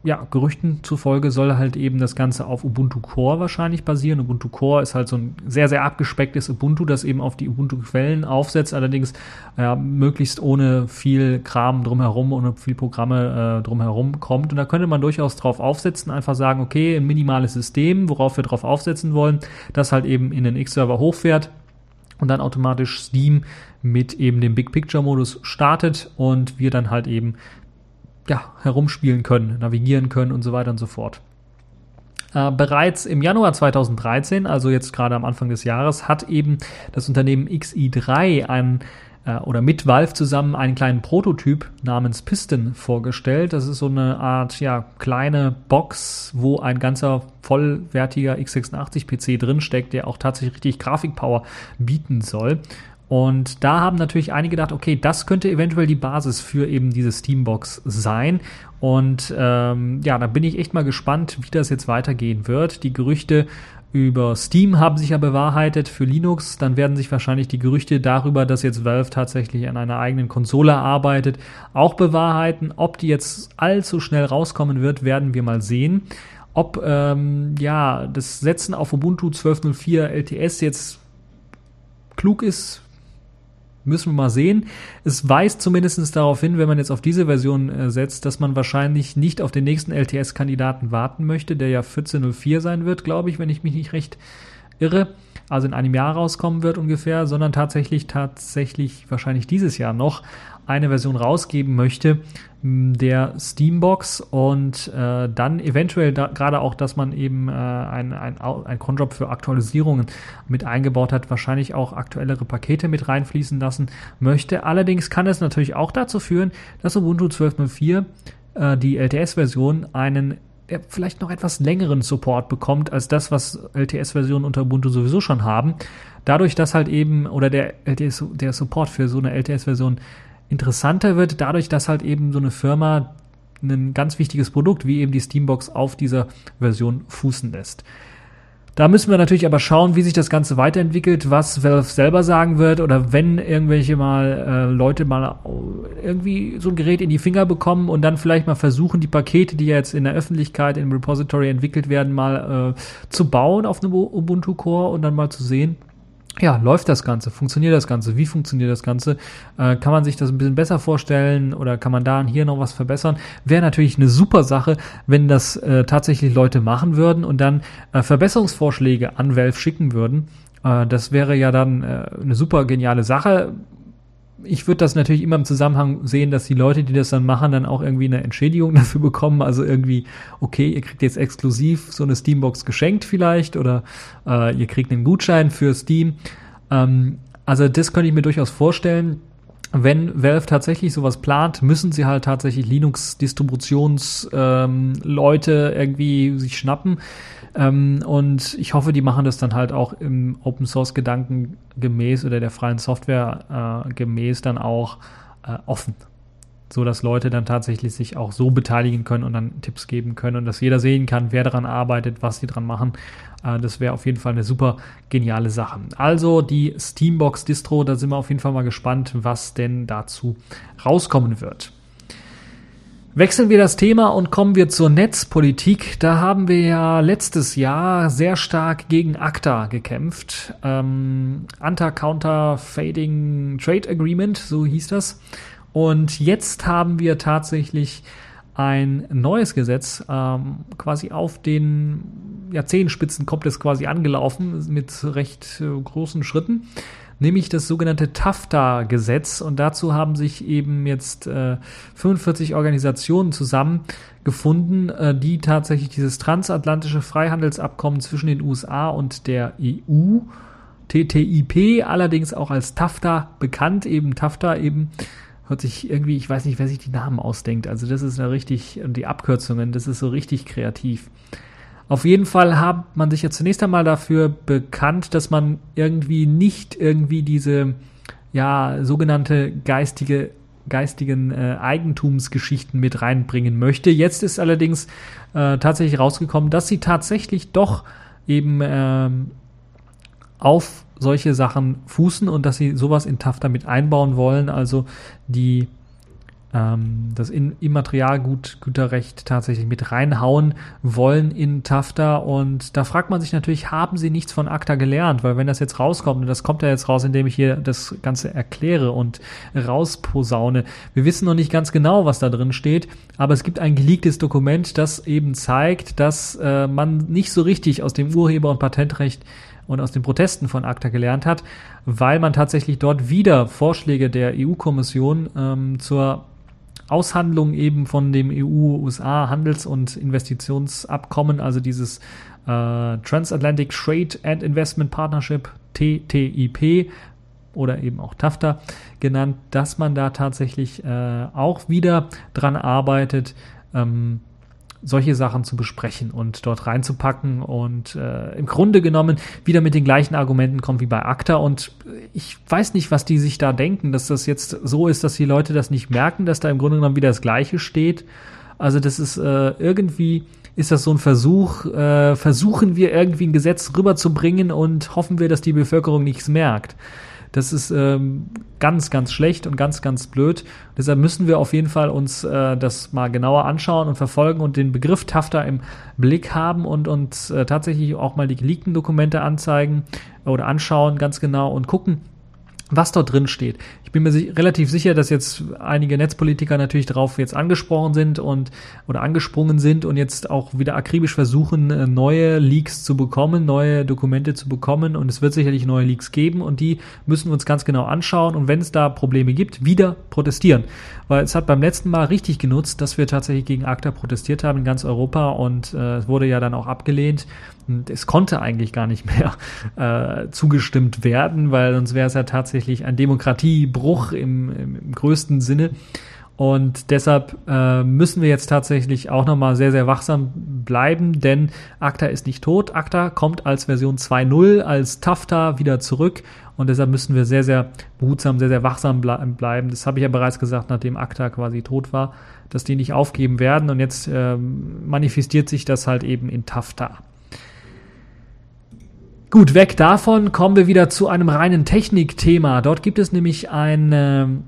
ja, Gerüchten zufolge soll halt eben das Ganze auf Ubuntu Core wahrscheinlich basieren. Ubuntu Core ist halt so ein sehr, sehr abgespecktes Ubuntu, das eben auf die Ubuntu-Quellen aufsetzt, allerdings ja, möglichst ohne viel Kram drumherum, ohne viel Programme äh, drumherum kommt. Und da könnte man durchaus drauf aufsetzen, einfach sagen, okay, ein minimales System, worauf wir drauf aufsetzen wollen, das halt eben in den X-Server hochfährt und dann automatisch Steam mit eben dem Big Picture Modus startet und wir dann halt eben ja, herumspielen können, navigieren können und so weiter und so fort. Äh, bereits im Januar 2013, also jetzt gerade am Anfang des Jahres, hat eben das Unternehmen XI3 ein äh, oder mit Valve zusammen einen kleinen Prototyp namens Piston vorgestellt. Das ist so eine Art ja, kleine Box, wo ein ganzer vollwertiger x86 PC drinsteckt, der auch tatsächlich richtig Grafikpower bieten soll. Und da haben natürlich einige gedacht, okay, das könnte eventuell die Basis für eben diese Steambox sein. Und ähm, ja, da bin ich echt mal gespannt, wie das jetzt weitergehen wird. Die Gerüchte über Steam haben sich ja bewahrheitet für Linux. Dann werden sich wahrscheinlich die Gerüchte darüber, dass jetzt Valve tatsächlich an einer eigenen Konsole arbeitet, auch bewahrheiten. Ob die jetzt allzu schnell rauskommen wird, werden wir mal sehen. Ob ähm, ja das Setzen auf Ubuntu 12.04 LTS jetzt klug ist, Müssen wir mal sehen. Es weist zumindest darauf hin, wenn man jetzt auf diese Version äh, setzt, dass man wahrscheinlich nicht auf den nächsten LTS-Kandidaten warten möchte, der ja 1404 sein wird, glaube ich, wenn ich mich nicht recht irre. Also in einem Jahr rauskommen wird ungefähr, sondern tatsächlich, tatsächlich wahrscheinlich dieses Jahr noch eine Version rausgeben möchte, der Steambox und äh, dann eventuell da, gerade auch, dass man eben äh, ein, ein, ein Cronjob für Aktualisierungen mit eingebaut hat, wahrscheinlich auch aktuellere Pakete mit reinfließen lassen möchte. Allerdings kann es natürlich auch dazu führen, dass Ubuntu 12.04 äh, die LTS-Version einen der vielleicht noch etwas längeren Support bekommt als das, was LTS-Versionen unter Ubuntu sowieso schon haben. Dadurch, dass halt eben, oder der, LTS, der Support für so eine LTS-Version interessanter wird, dadurch, dass halt eben so eine Firma ein ganz wichtiges Produkt wie eben die Steambox auf dieser Version fußen lässt. Da müssen wir natürlich aber schauen, wie sich das Ganze weiterentwickelt, was Valve selber sagen wird oder wenn irgendwelche mal äh, Leute mal irgendwie so ein Gerät in die Finger bekommen und dann vielleicht mal versuchen, die Pakete, die jetzt in der Öffentlichkeit im Repository entwickelt werden, mal äh, zu bauen auf einem Ubuntu Core und dann mal zu sehen, ja, läuft das Ganze? Funktioniert das Ganze? Wie funktioniert das Ganze? Äh, kann man sich das ein bisschen besser vorstellen oder kann man da und hier noch was verbessern? Wäre natürlich eine super Sache, wenn das äh, tatsächlich Leute machen würden und dann äh, Verbesserungsvorschläge an Valve schicken würden. Äh, das wäre ja dann äh, eine super geniale Sache ich würde das natürlich immer im Zusammenhang sehen, dass die Leute, die das dann machen, dann auch irgendwie eine Entschädigung dafür bekommen. Also irgendwie, okay, ihr kriegt jetzt exklusiv so eine Steambox geschenkt vielleicht oder äh, ihr kriegt einen Gutschein für Steam. Ähm, also das könnte ich mir durchaus vorstellen. Wenn Valve tatsächlich sowas plant, müssen sie halt tatsächlich Linux-Distributionsleute ähm, irgendwie sich schnappen ähm, und ich hoffe, die machen das dann halt auch im Open Source Gedanken gemäß oder der freien Software äh, gemäß dann auch äh, offen. So dass Leute dann tatsächlich sich auch so beteiligen können und dann Tipps geben können und dass jeder sehen kann, wer daran arbeitet, was die dran machen. Äh, das wäre auf jeden Fall eine super geniale Sache. Also die Steambox Distro, da sind wir auf jeden Fall mal gespannt, was denn dazu rauskommen wird. Wechseln wir das Thema und kommen wir zur Netzpolitik. Da haben wir ja letztes Jahr sehr stark gegen ACTA gekämpft. Ähm, Anta-Counter-Fading Trade Agreement, so hieß das. Und jetzt haben wir tatsächlich ein neues Gesetz, ähm, quasi auf den Jahrzehntspitzen kommt es quasi angelaufen mit recht äh, großen Schritten nämlich das sogenannte TAFTA-Gesetz. Und dazu haben sich eben jetzt äh, 45 Organisationen zusammengefunden, äh, die tatsächlich dieses transatlantische Freihandelsabkommen zwischen den USA und der EU, TTIP, allerdings auch als TAFTA bekannt, eben TAFTA eben hört sich irgendwie, ich weiß nicht, wer sich die Namen ausdenkt. Also das ist ja richtig, die Abkürzungen, das ist so richtig kreativ. Auf jeden Fall hat man sich ja zunächst einmal dafür bekannt, dass man irgendwie nicht irgendwie diese ja sogenannte geistige geistigen äh, Eigentumsgeschichten mit reinbringen möchte. Jetzt ist allerdings äh, tatsächlich rausgekommen, dass sie tatsächlich doch eben ähm, auf solche Sachen fußen und dass sie sowas in TAFTA mit einbauen wollen. Also die ähm, das Immaterialgüterrecht tatsächlich mit reinhauen wollen in TAFTA. Und da fragt man sich natürlich, haben sie nichts von ACTA gelernt? Weil wenn das jetzt rauskommt, und das kommt ja jetzt raus, indem ich hier das Ganze erkläre und rausposaune, wir wissen noch nicht ganz genau, was da drin steht, aber es gibt ein geleaktes Dokument, das eben zeigt, dass äh, man nicht so richtig aus dem Urheber- und Patentrecht und aus den Protesten von ACTA gelernt hat, weil man tatsächlich dort wieder Vorschläge der EU-Kommission ähm, zur Aushandlung eben von dem EU-USA-Handels- und Investitionsabkommen, also dieses äh, Transatlantic Trade and Investment Partnership, TTIP, oder eben auch TAFTA genannt, dass man da tatsächlich äh, auch wieder dran arbeitet, ähm, solche Sachen zu besprechen und dort reinzupacken und äh, im Grunde genommen wieder mit den gleichen Argumenten kommt wie bei ACTA und ich weiß nicht, was die sich da denken, dass das jetzt so ist, dass die Leute das nicht merken, dass da im Grunde genommen wieder das Gleiche steht. Also das ist äh, irgendwie ist das so ein Versuch, äh, versuchen wir irgendwie ein Gesetz rüberzubringen und hoffen wir, dass die Bevölkerung nichts merkt. Das ist ähm, ganz, ganz schlecht und ganz, ganz blöd. Deshalb müssen wir auf jeden Fall uns äh, das mal genauer anschauen und verfolgen und den Begriff TAFTA im Blick haben und uns äh, tatsächlich auch mal die geleakten Dokumente anzeigen oder anschauen ganz genau und gucken, was dort drin steht. Ich bin mir relativ sicher, dass jetzt einige Netzpolitiker natürlich darauf jetzt angesprochen sind und oder angesprungen sind und jetzt auch wieder akribisch versuchen, äh, neue Leaks zu bekommen, neue Dokumente zu bekommen und es wird sicherlich neue Leaks geben und die müssen wir uns ganz genau anschauen und wenn es da Probleme gibt, wieder protestieren. Weil es hat beim letzten Mal richtig genutzt, dass wir tatsächlich gegen ACTA protestiert haben in ganz Europa und äh, es wurde ja dann auch abgelehnt und es konnte eigentlich gar nicht mehr äh, zugestimmt werden, weil sonst wäre es ja tatsächlich ein Demokratiebruch im, im, im größten Sinne. Und deshalb äh, müssen wir jetzt tatsächlich auch nochmal sehr, sehr wachsam bleiben, denn ACTA ist nicht tot. ACTA kommt als Version 2.0, als TAFTA wieder zurück und deshalb müssen wir sehr, sehr behutsam, sehr, sehr wachsam bleiben. Das habe ich ja bereits gesagt, nachdem ACTA quasi tot war, dass die nicht aufgeben werden und jetzt äh, manifestiert sich das halt eben in TAFTA. Gut, weg davon kommen wir wieder zu einem reinen Technikthema. Dort gibt es nämlich eine,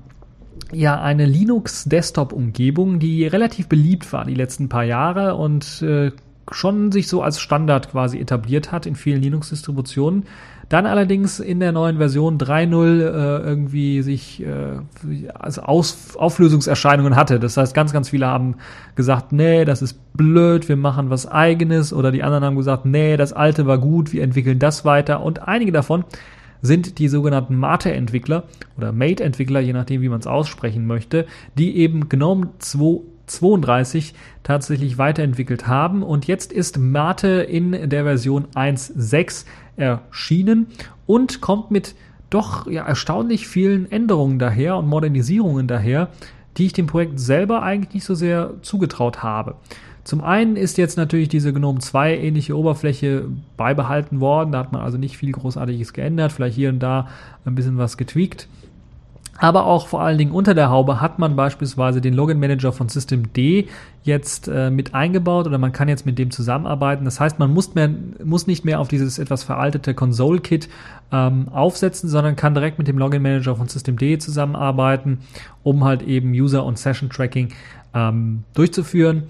ja, eine Linux-Desktop-Umgebung, die relativ beliebt war die letzten paar Jahre und äh, schon sich so als Standard quasi etabliert hat in vielen Linux-Distributionen. Dann allerdings in der neuen Version 3.0 äh, irgendwie sich äh, also Aus Auflösungserscheinungen hatte. Das heißt, ganz, ganz viele haben gesagt, nee, das ist blöd, wir machen was eigenes. Oder die anderen haben gesagt, nee, das alte war gut, wir entwickeln das weiter. Und einige davon sind die sogenannten Mate-Entwickler oder Mate-Entwickler, je nachdem, wie man es aussprechen möchte, die eben GNOME 2 32 tatsächlich weiterentwickelt haben. Und jetzt ist Mate in der Version 1.6 erschienen und kommt mit doch ja, erstaunlich vielen Änderungen daher und Modernisierungen daher, die ich dem Projekt selber eigentlich nicht so sehr zugetraut habe. Zum einen ist jetzt natürlich diese GNOME 2 ähnliche Oberfläche beibehalten worden. Da hat man also nicht viel Großartiges geändert, vielleicht hier und da ein bisschen was getweakt. Aber auch vor allen Dingen unter der Haube hat man beispielsweise den Login Manager von System D jetzt äh, mit eingebaut oder man kann jetzt mit dem zusammenarbeiten. Das heißt, man muss, mehr, muss nicht mehr auf dieses etwas veraltete Console-Kit ähm, aufsetzen, sondern kann direkt mit dem Login Manager von System D zusammenarbeiten, um halt eben User- und Session-Tracking ähm, durchzuführen.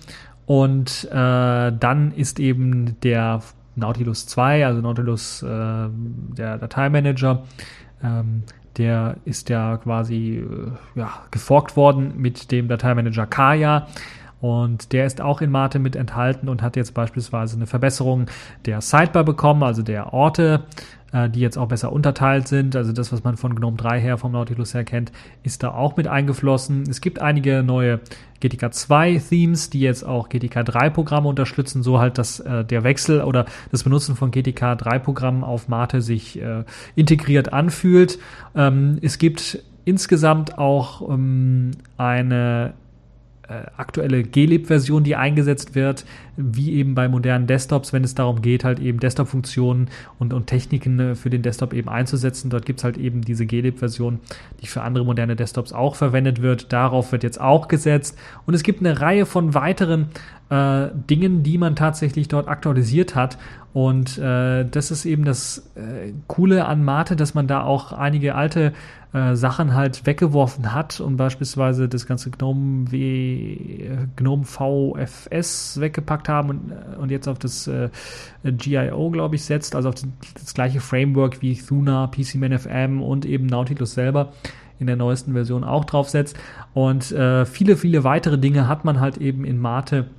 Und äh, dann ist eben der Nautilus 2, also Nautilus, äh, der Dateimanager, ähm, der ist ja quasi äh, ja, geforkt worden mit dem Dateimanager Kaya. Und der ist auch in Mate mit enthalten und hat jetzt beispielsweise eine Verbesserung der Sidebar bekommen, also der Orte, äh, die jetzt auch besser unterteilt sind. Also das, was man von GNOME 3 her, vom Nautilus her kennt, ist da auch mit eingeflossen. Es gibt einige neue GTK 2 Themes, die jetzt auch GTK 3 Programme unterstützen, so halt, dass äh, der Wechsel oder das Benutzen von GTK 3 Programmen auf Mate sich äh, integriert anfühlt. Ähm, es gibt insgesamt auch ähm, eine aktuelle glib-Version, die eingesetzt wird, wie eben bei modernen Desktops, wenn es darum geht, halt eben Desktop-Funktionen und, und Techniken äh, für den Desktop eben einzusetzen. Dort gibt es halt eben diese glib-Version, die für andere moderne Desktops auch verwendet wird. Darauf wird jetzt auch gesetzt. Und es gibt eine Reihe von weiteren äh, Dingen, die man tatsächlich dort aktualisiert hat. Und äh, das ist eben das äh, Coole an Mate, dass man da auch einige alte äh, Sachen halt weggeworfen hat und beispielsweise das ganze GNOME, w, GNOME VFS weggepackt haben und, äh, und jetzt auf das äh, GIO, glaube ich, setzt, also auf das, das gleiche Framework wie Thuna, PCManFM und eben Nautilus selber in der neuesten Version auch draufsetzt. Und äh, viele, viele weitere Dinge hat man halt eben in Mate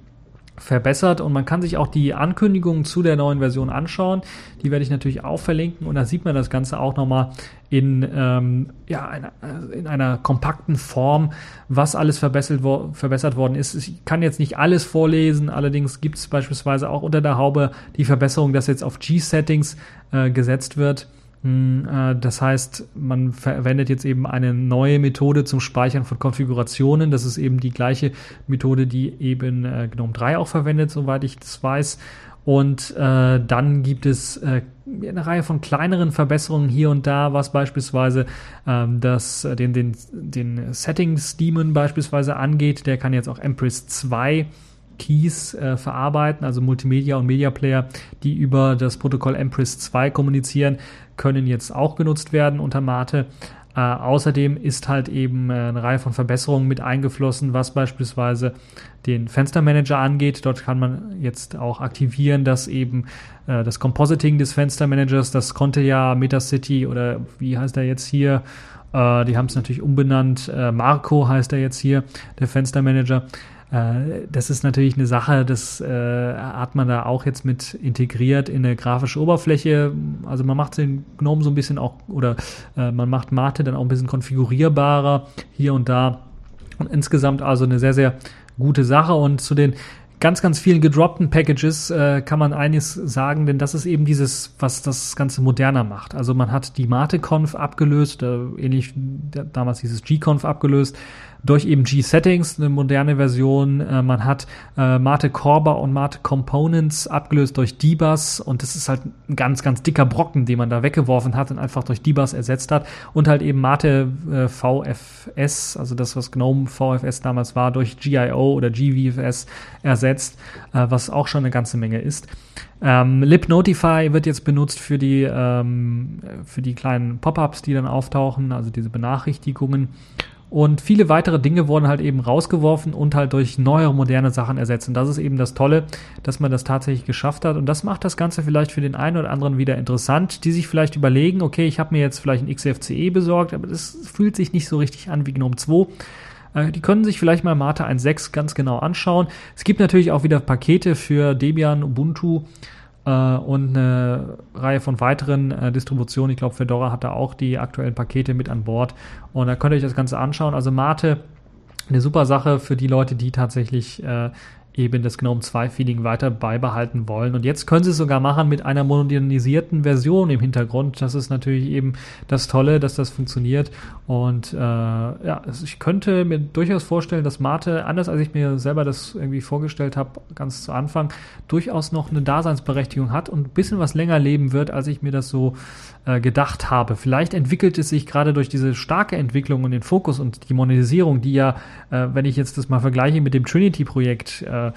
verbessert und man kann sich auch die Ankündigungen zu der neuen Version anschauen. Die werde ich natürlich auch verlinken und da sieht man das Ganze auch nochmal in, ähm, ja, einer, in einer kompakten Form, was alles verbessert, wo, verbessert worden ist. Ich kann jetzt nicht alles vorlesen, allerdings gibt es beispielsweise auch unter der Haube die Verbesserung, dass jetzt auf G-Settings äh, gesetzt wird äh, das heißt, man verwendet jetzt eben eine neue Methode zum Speichern von Konfigurationen. Das ist eben die gleiche Methode, die eben äh, GNOME 3 auch verwendet, soweit ich das weiß. Und äh, dann gibt es äh, eine Reihe von kleineren Verbesserungen hier und da, was beispielsweise ähm, das, äh, den, den, den Settings-Daemon beispielsweise angeht. Der kann jetzt auch Empress 2 Keys äh, verarbeiten, also Multimedia und Media Player, die über das Protokoll Empress 2 kommunizieren, können jetzt auch genutzt werden unter Mate. Äh, außerdem ist halt eben äh, eine Reihe von Verbesserungen mit eingeflossen, was beispielsweise den Fenstermanager angeht. Dort kann man jetzt auch aktivieren, dass eben äh, das Compositing des Fenstermanagers, das konnte ja Metacity oder wie heißt er jetzt hier, äh, die haben es natürlich umbenannt, äh, Marco heißt er jetzt hier, der Fenstermanager. Äh, das ist natürlich eine Sache, das äh, hat man da auch jetzt mit integriert in eine grafische Oberfläche. Also man macht den GNOME so ein bisschen auch, oder äh, man macht Mate dann auch ein bisschen konfigurierbarer hier und da. Und insgesamt also eine sehr, sehr gute Sache. Und zu den ganz, ganz vielen gedroppten Packages äh, kann man einiges sagen, denn das ist eben dieses, was das Ganze moderner macht. Also man hat die Mate-Conf abgelöst, äh, ähnlich damals dieses G-Conf abgelöst. Durch eben G-Settings, eine moderne Version. Äh, man hat äh, Mate Corba und Mate Components abgelöst durch D-Bus und das ist halt ein ganz, ganz dicker Brocken, den man da weggeworfen hat und einfach durch D-Bus ersetzt hat. Und halt eben Mate äh, VFS, also das, was GNOME VFS damals war, durch GIO oder GVFS ersetzt, äh, was auch schon eine ganze Menge ist. Ähm, Lib Notify wird jetzt benutzt für die, ähm, für die kleinen Pop-ups, die dann auftauchen, also diese Benachrichtigungen. Und viele weitere Dinge wurden halt eben rausgeworfen und halt durch neuere, moderne Sachen ersetzt. Und das ist eben das Tolle, dass man das tatsächlich geschafft hat. Und das macht das Ganze vielleicht für den einen oder anderen wieder interessant, die sich vielleicht überlegen, okay, ich habe mir jetzt vielleicht ein XFCE besorgt, aber das fühlt sich nicht so richtig an wie GNOME 2. Äh, die können sich vielleicht mal Mate 1.6 ganz genau anschauen. Es gibt natürlich auch wieder Pakete für Debian, Ubuntu und eine Reihe von weiteren äh, Distributionen. Ich glaube, Fedora hat da auch die aktuellen Pakete mit an Bord. Und da könnt ihr euch das Ganze anschauen. Also Mate, eine super Sache für die Leute, die tatsächlich äh, eben das GNOME 2 Feeling weiter beibehalten wollen. Und jetzt können sie es sogar machen mit einer modernisierten Version im Hintergrund. Das ist natürlich eben das Tolle, dass das funktioniert. Und äh, ja, ich könnte mir durchaus vorstellen, dass Mate, anders als ich mir selber das irgendwie vorgestellt habe, ganz zu Anfang, durchaus noch eine Daseinsberechtigung hat und ein bisschen was länger leben wird, als ich mir das so äh, gedacht habe. Vielleicht entwickelt es sich gerade durch diese starke Entwicklung und den Fokus und die Monetisierung, die ja, äh, wenn ich jetzt das mal vergleiche mit dem Trinity-Projekt, äh,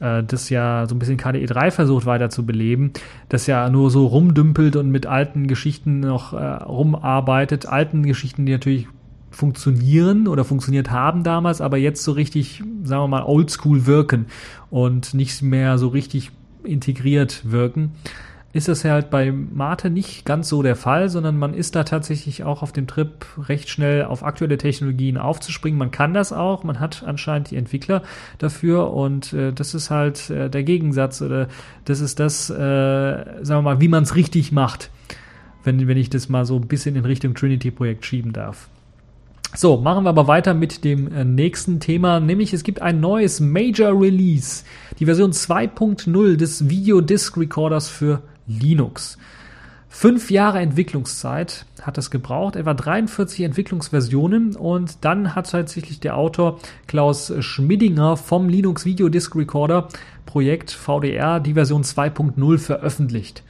äh das ja so ein bisschen KDE 3 versucht weiter zu beleben, das ja nur so rumdümpelt und mit alten Geschichten noch äh, rumarbeitet, alten Geschichten, die natürlich funktionieren oder funktioniert haben damals, aber jetzt so richtig, sagen wir mal, oldschool wirken und nicht mehr so richtig integriert wirken ist das halt bei Mate nicht ganz so der Fall, sondern man ist da tatsächlich auch auf dem Trip recht schnell auf aktuelle Technologien aufzuspringen. Man kann das auch, man hat anscheinend die Entwickler dafür und äh, das ist halt äh, der Gegensatz oder das ist das, äh, sagen wir mal, wie man es richtig macht, wenn, wenn ich das mal so ein bisschen in Richtung Trinity-Projekt schieben darf. So, machen wir aber weiter mit dem äh, nächsten Thema, nämlich es gibt ein neues Major Release, die Version 2.0 des Video Disc Recorders für Linux. Fünf Jahre Entwicklungszeit hat es gebraucht, etwa 43 Entwicklungsversionen und dann hat tatsächlich der Autor Klaus Schmidinger vom Linux Video Disc Recorder Projekt VDR die Version 2.0 veröffentlicht.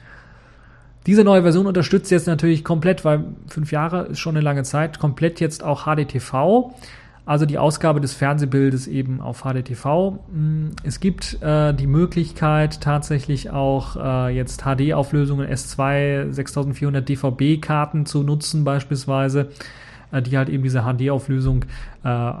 Diese neue Version unterstützt jetzt natürlich komplett, weil fünf Jahre ist schon eine lange Zeit, komplett jetzt auch HDTV also die Ausgabe des Fernsehbildes eben auf HDTV. Mm, es gibt äh, die Möglichkeit tatsächlich auch äh, jetzt HD-Auflösungen S2 6400 DVB-Karten zu nutzen beispielsweise, äh, die halt eben diese HD-Auflösung äh,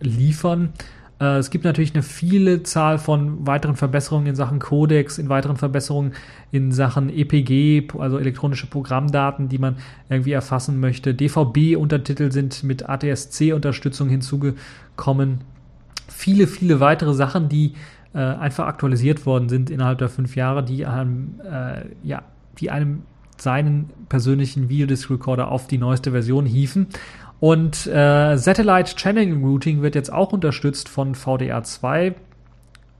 liefern. Äh, es gibt natürlich eine viele Zahl von weiteren Verbesserungen in Sachen Codex, in weiteren Verbesserungen in Sachen EPG, also elektronische Programmdaten, die man irgendwie erfassen möchte. DVB-Untertitel sind mit ATSC-Unterstützung hinzugekommen. Viele, viele weitere Sachen, die äh, einfach aktualisiert worden sind innerhalb der fünf Jahre, die einem, äh, ja, die einem seinen persönlichen Videodisc Recorder auf die neueste Version hieven. Und äh, Satellite Channeling Routing wird jetzt auch unterstützt von VDR2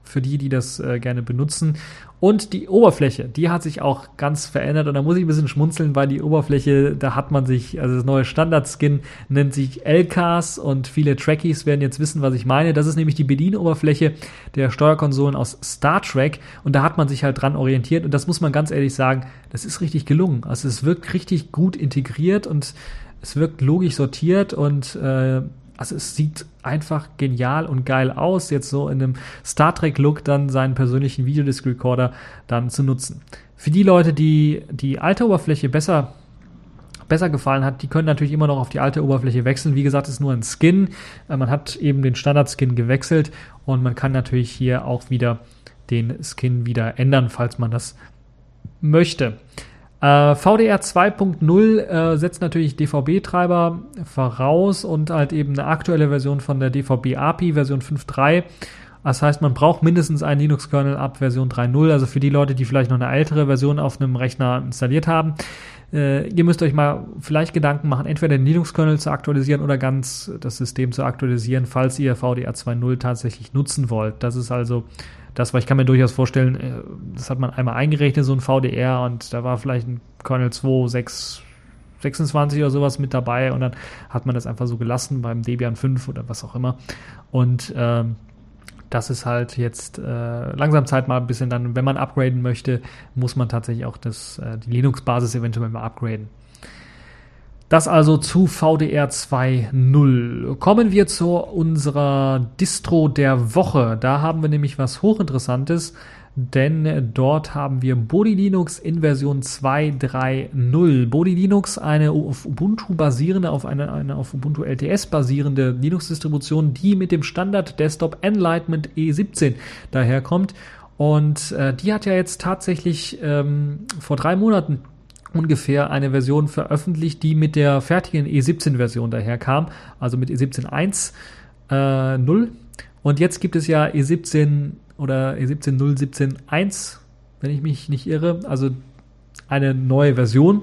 für die, die das äh, gerne benutzen. Und die Oberfläche, die hat sich auch ganz verändert. Und da muss ich ein bisschen schmunzeln, weil die Oberfläche, da hat man sich, also das neue Standard-Skin nennt sich LKs und viele Trekkies werden jetzt wissen, was ich meine. Das ist nämlich die Bedienoberfläche der Steuerkonsolen aus Star Trek. Und da hat man sich halt dran orientiert. Und das muss man ganz ehrlich sagen, das ist richtig gelungen. Also es wirkt richtig gut integriert und es wirkt logisch sortiert und äh, also es sieht einfach genial und geil aus, jetzt so in einem Star Trek-Look dann seinen persönlichen Videodisc-Recorder dann zu nutzen. Für die Leute, die die alte Oberfläche besser besser gefallen hat, die können natürlich immer noch auf die alte Oberfläche wechseln. Wie gesagt, es ist nur ein Skin. Äh, man hat eben den Standard-Skin gewechselt und man kann natürlich hier auch wieder den Skin wieder ändern, falls man das möchte. Äh, VDR 2.0 äh, setzt natürlich DVB-Treiber voraus und halt eben eine aktuelle Version von der DVB API, Version 5.3. Das heißt, man braucht mindestens einen Linux-Kernel ab Version 3.0. Also für die Leute, die vielleicht noch eine ältere Version auf einem Rechner installiert haben, äh, ihr müsst euch mal vielleicht Gedanken machen, entweder den Linux-Kernel zu aktualisieren oder ganz das System zu aktualisieren, falls ihr VDR 2.0 tatsächlich nutzen wollt. Das ist also das, weil ich kann mir durchaus vorstellen, äh, das hat man einmal eingerechnet, so ein VDR, und da war vielleicht ein Kernel 2, 6, 26 oder sowas mit dabei und dann hat man das einfach so gelassen beim Debian 5 oder was auch immer. Und ähm, das ist halt jetzt äh, langsam Zeit mal ein bisschen dann, wenn man upgraden möchte, muss man tatsächlich auch das, äh, die Linux-Basis eventuell mal upgraden. Das also zu VDR 2.0. Kommen wir zu unserer Distro der Woche. Da haben wir nämlich was hochinteressantes denn dort haben wir Body Linux in Version 2.3.0. Body Linux, eine auf Ubuntu basierende, auf eine, eine auf Ubuntu LTS basierende Linux-Distribution, die mit dem Standard Desktop Enlightenment E17 daherkommt. Und äh, die hat ja jetzt tatsächlich ähm, vor drei Monaten ungefähr eine Version veröffentlicht, die mit der fertigen E17-Version daherkam, also mit E17.1.0. Äh, Und jetzt gibt es ja E17 oder E17017.1, wenn ich mich nicht irre. Also eine neue Version,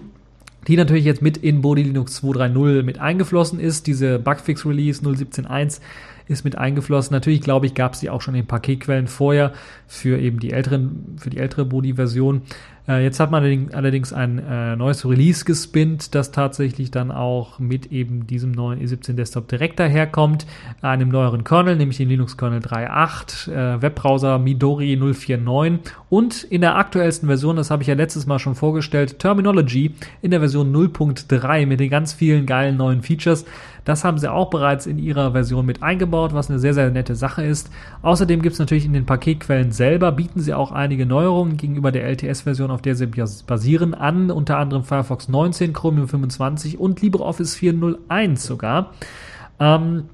die natürlich jetzt mit in Body Linux 2.3.0 mit eingeflossen ist. Diese Bugfix Release 0.17.1 ist mit eingeflossen. Natürlich, glaube ich, gab es die auch schon in Paketquellen vorher für eben die älteren, für die ältere Body-Version. Äh, jetzt hat man allerdings ein äh, neues Release gespinnt, das tatsächlich dann auch mit eben diesem neuen E17 Desktop direkt daherkommt, einem neueren Kernel, nämlich den Linux Kernel 3.8, äh, Webbrowser Midori 049 und in der aktuellsten Version, das habe ich ja letztes Mal schon vorgestellt, Terminology in der Version 0.3 mit den ganz vielen geilen neuen Features. Das haben sie auch bereits in ihrer Version mit eingebaut, was eine sehr, sehr nette Sache ist. Außerdem gibt es natürlich in den Paketquellen selber, bieten sie auch einige Neuerungen gegenüber der LTS-Version, auf der sie basieren, an, unter anderem Firefox 19, Chromium 25 und LibreOffice 401 sogar. Ähm,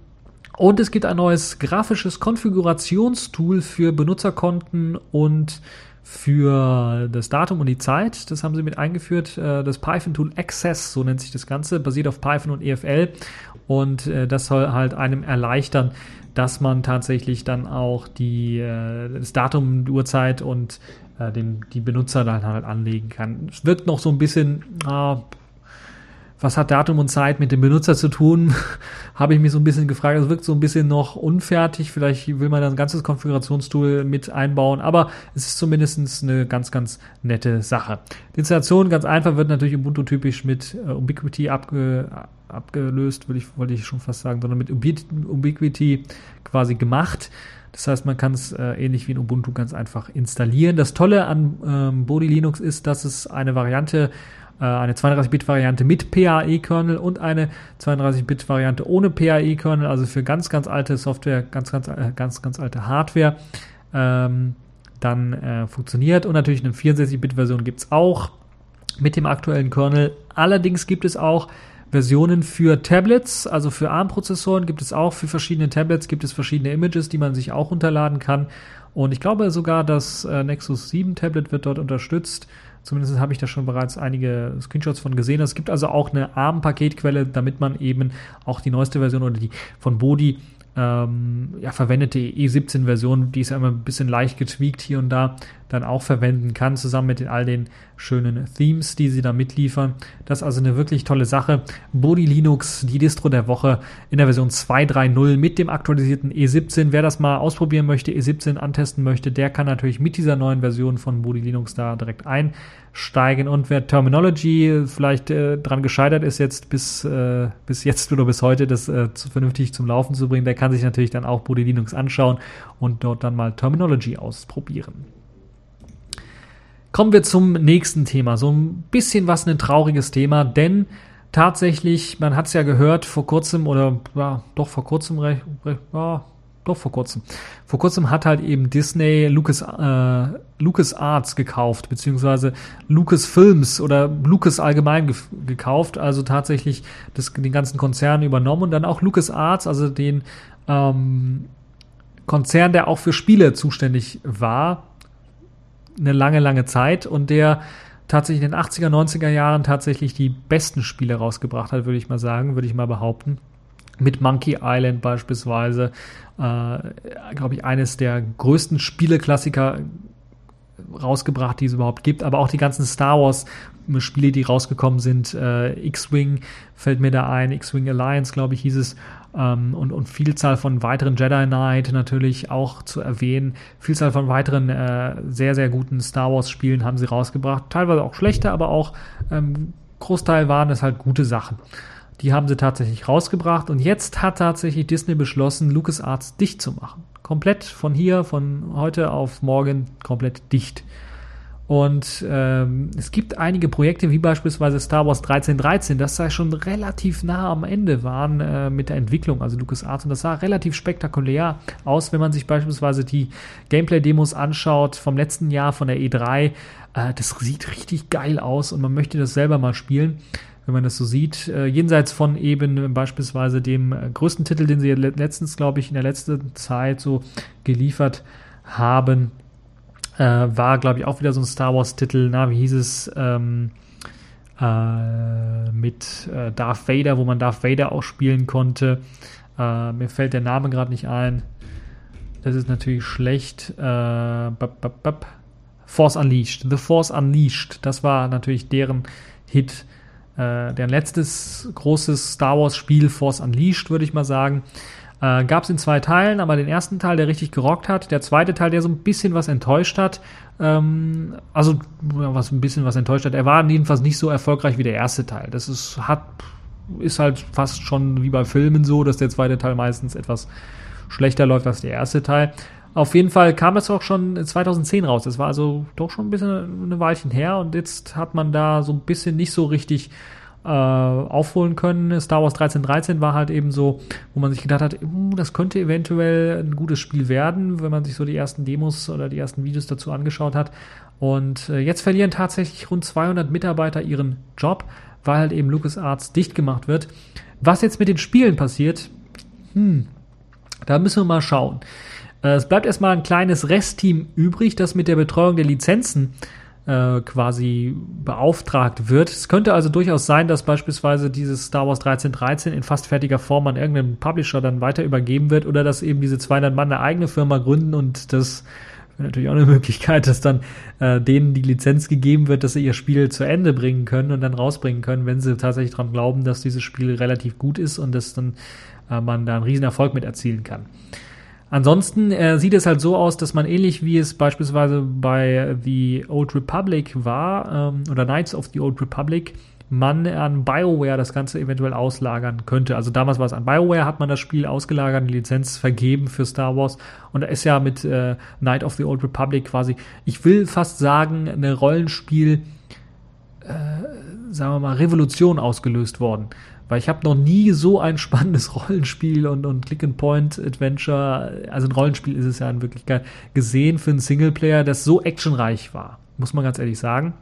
und es gibt ein neues grafisches Konfigurationstool für Benutzerkonten und für das Datum und die Zeit. Das haben sie mit eingeführt. Äh, das Python Tool Access, so nennt sich das Ganze, basiert auf Python und EFL. Und äh, das soll halt einem erleichtern, dass man tatsächlich dann auch die, äh, das Datum, die Uhrzeit und den, die Benutzer dann halt anlegen kann. Es wird noch so ein bisschen, äh, was hat Datum und Zeit mit dem Benutzer zu tun, habe ich mich so ein bisschen gefragt. Es wirkt so ein bisschen noch unfertig. Vielleicht will man ein ganzes Konfigurationstool mit einbauen, aber es ist zumindest eine ganz, ganz nette Sache. Die Installation ganz einfach wird natürlich Ubuntu-typisch mit äh, Ubiquiti abge, abgelöst, würde ich, wollte ich schon fast sagen, sondern mit Ubiquiti quasi gemacht. Das heißt, man kann es äh, ähnlich wie in Ubuntu ganz einfach installieren. Das Tolle an ähm, Body Linux ist, dass es eine Variante äh, eine 32-Bit-Variante mit PAE-Kernel und eine 32-Bit-Variante ohne PAE-Kernel, also für ganz, ganz alte Software, ganz, ganz, äh, ganz, ganz alte Hardware, ähm, dann äh, funktioniert. Und natürlich eine 64-Bit-Version gibt es auch mit dem aktuellen Kernel. Allerdings gibt es auch Versionen für Tablets, also für ARM-Prozessoren gibt es auch für verschiedene Tablets, gibt es verschiedene Images, die man sich auch runterladen kann. Und ich glaube sogar, das äh, Nexus 7 Tablet wird dort unterstützt. Zumindest habe ich da schon bereits einige Screenshots von gesehen. Es gibt also auch eine ARM-Paketquelle, damit man eben auch die neueste Version oder die von Bodi ähm, ja, verwendete E17-Version, die ist einmal ein bisschen leicht getweakt hier und da, dann auch verwenden kann, zusammen mit all den schönen Themes, die sie da mitliefern. Das ist also eine wirklich tolle Sache. Body Linux, die Distro der Woche in der Version 2.3.0 mit dem aktualisierten E17. Wer das mal ausprobieren möchte, E17 antesten möchte, der kann natürlich mit dieser neuen Version von Body Linux da direkt einsteigen. Und wer Terminology vielleicht äh, dran gescheitert ist, jetzt bis, äh, bis jetzt oder bis heute das äh, zu, vernünftig zum Laufen zu bringen, der kann sich natürlich dann auch Body Linux anschauen und dort dann mal Terminology ausprobieren. Kommen wir zum nächsten Thema. So ein bisschen was ein trauriges Thema, denn tatsächlich, man hat es ja gehört vor kurzem oder ja, doch vor kurzem, ja, doch vor kurzem. Vor kurzem hat halt eben Disney Lucas, äh, Lucas Arts gekauft, beziehungsweise Lucas Films oder Lucas allgemein ge gekauft, also tatsächlich das, den ganzen Konzern übernommen und dann auch Lucas Arts, also den ähm, Konzern, der auch für Spiele zuständig war, eine lange, lange Zeit und der tatsächlich in den 80er, 90er Jahren tatsächlich die besten Spiele rausgebracht hat, würde ich mal sagen, würde ich mal behaupten. Mit Monkey Island beispielsweise, äh, glaube ich, eines der größten Spieleklassiker rausgebracht, die es überhaupt gibt, aber auch die ganzen Star Wars Spiele, die rausgekommen sind, äh, X-Wing fällt mir da ein, X-Wing Alliance, glaube ich, hieß es, ähm, und, und Vielzahl von weiteren Jedi Knight natürlich auch zu erwähnen. Vielzahl von weiteren äh, sehr, sehr guten Star Wars Spielen haben sie rausgebracht. Teilweise auch schlechte, aber auch ähm, Großteil waren es halt gute Sachen. Die haben sie tatsächlich rausgebracht und jetzt hat tatsächlich Disney beschlossen, LucasArts dicht zu machen. Komplett von hier, von heute auf morgen komplett dicht. Und ähm, es gibt einige Projekte, wie beispielsweise Star Wars 1313, das sei schon relativ nah am Ende waren äh, mit der Entwicklung, also LucasArts. Und das sah relativ spektakulär aus, wenn man sich beispielsweise die Gameplay-Demos anschaut vom letzten Jahr von der E3. Äh, das sieht richtig geil aus und man möchte das selber mal spielen wenn man das so sieht. Äh, jenseits von eben beispielsweise dem äh, größten Titel, den sie letztens, glaube ich, in der letzten Zeit so geliefert haben, äh, war, glaube ich, auch wieder so ein Star Wars-Titel, na, wie hieß es, ähm, äh, mit äh, Darth Vader, wo man Darth Vader auch spielen konnte. Äh, mir fällt der Name gerade nicht ein. Das ist natürlich schlecht. Äh, bap, bap, bap. Force Unleashed. The Force Unleashed. Das war natürlich deren Hit. Äh, deren letztes großes Star Wars Spiel, Force Unleashed, würde ich mal sagen. Äh, Gab es in zwei Teilen, aber den ersten Teil, der richtig gerockt hat, der zweite Teil, der so ein bisschen was enttäuscht hat. Ähm, also, was ein bisschen was enttäuscht hat. Er war jedenfalls nicht so erfolgreich wie der erste Teil. Das ist, hat, ist halt fast schon wie bei Filmen so, dass der zweite Teil meistens etwas schlechter läuft als der erste Teil. Auf jeden Fall kam es auch schon 2010 raus. Das war also doch schon ein bisschen eine Weilchen her und jetzt hat man da so ein bisschen nicht so richtig äh, aufholen können. Star Wars 1313 war halt eben so, wo man sich gedacht hat, uh, das könnte eventuell ein gutes Spiel werden, wenn man sich so die ersten Demos oder die ersten Videos dazu angeschaut hat. Und äh, jetzt verlieren tatsächlich rund 200 Mitarbeiter ihren Job, weil halt eben LucasArts dicht gemacht wird. Was jetzt mit den Spielen passiert, hm, da müssen wir mal schauen. Äh, es bleibt erstmal ein kleines Restteam übrig, das mit der Betreuung der Lizenzen äh, quasi beauftragt wird. Es könnte also durchaus sein, dass beispielsweise dieses Star Wars 1313 in fast fertiger Form an irgendeinen Publisher dann weiter übergeben wird oder dass eben diese 200 Mann eine eigene Firma gründen und das wäre natürlich auch eine Möglichkeit, dass dann äh, denen die Lizenz gegeben wird, dass sie ihr Spiel zu Ende bringen können und dann rausbringen können, wenn sie tatsächlich daran glauben, dass dieses Spiel relativ gut ist und dass dann äh, man da einen riesen Erfolg mit erzielen kann. Ansonsten äh, sieht es halt so aus, dass man ähnlich wie es beispielsweise bei The Old Republic war ähm, oder Knights of the Old Republic, man an BioWare das Ganze eventuell auslagern könnte. Also damals war es an BioWare, hat man das Spiel ausgelagert, die Lizenz vergeben für Star Wars. Und da ist ja mit äh, Night of the Old Republic quasi, ich will fast sagen, eine Rollenspiel, äh, sagen wir mal, Revolution ausgelöst worden weil ich habe noch nie so ein spannendes Rollenspiel und, und Click-and-Point-Adventure, also ein Rollenspiel ist es ja in Wirklichkeit, gesehen für einen Singleplayer, das so actionreich war, muss man ganz ehrlich sagen.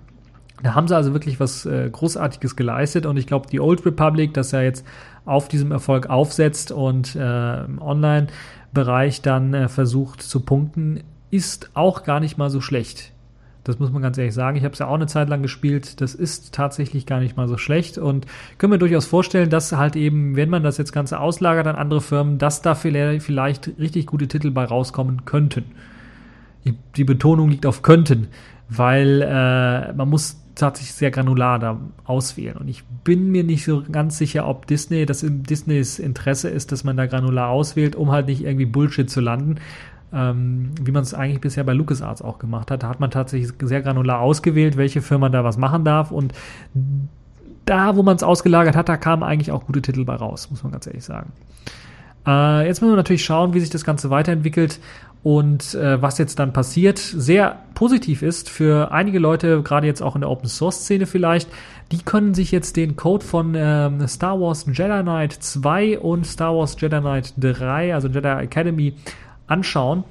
Da haben sie also wirklich was äh, Großartiges geleistet und ich glaube, die Old Republic, das ja jetzt auf diesem Erfolg aufsetzt und äh, im Online-Bereich dann äh, versucht zu punkten, ist auch gar nicht mal so schlecht. Das muss man ganz ehrlich sagen. Ich habe es ja auch eine Zeit lang gespielt. Das ist tatsächlich gar nicht mal so schlecht und können wir durchaus vorstellen, dass halt eben, wenn man das jetzt Ganze auslagert an andere Firmen, dass da vielleicht richtig gute Titel bei rauskommen könnten. Die Betonung liegt auf könnten, weil äh, man muss tatsächlich sehr granular da auswählen. Und ich bin mir nicht so ganz sicher, ob Disney, das in Disneys Interesse ist, dass man da granular auswählt, um halt nicht irgendwie Bullshit zu landen ähm, wie man es eigentlich bisher bei LucasArts auch gemacht hat. Da hat man tatsächlich sehr granular ausgewählt, welche Firma da was machen darf und da, wo man es ausgelagert hat, da kamen eigentlich auch gute Titel bei raus, muss man ganz ehrlich sagen. Äh, jetzt müssen wir natürlich schauen, wie sich das Ganze weiterentwickelt und äh, was jetzt dann passiert. Sehr positiv ist für einige Leute, gerade jetzt auch in der Open Source Szene vielleicht, die können sich jetzt den Code von ähm, Star Wars Jedi Knight 2 und Star Wars Jedi Knight 3, also Jedi Academy, anschauen.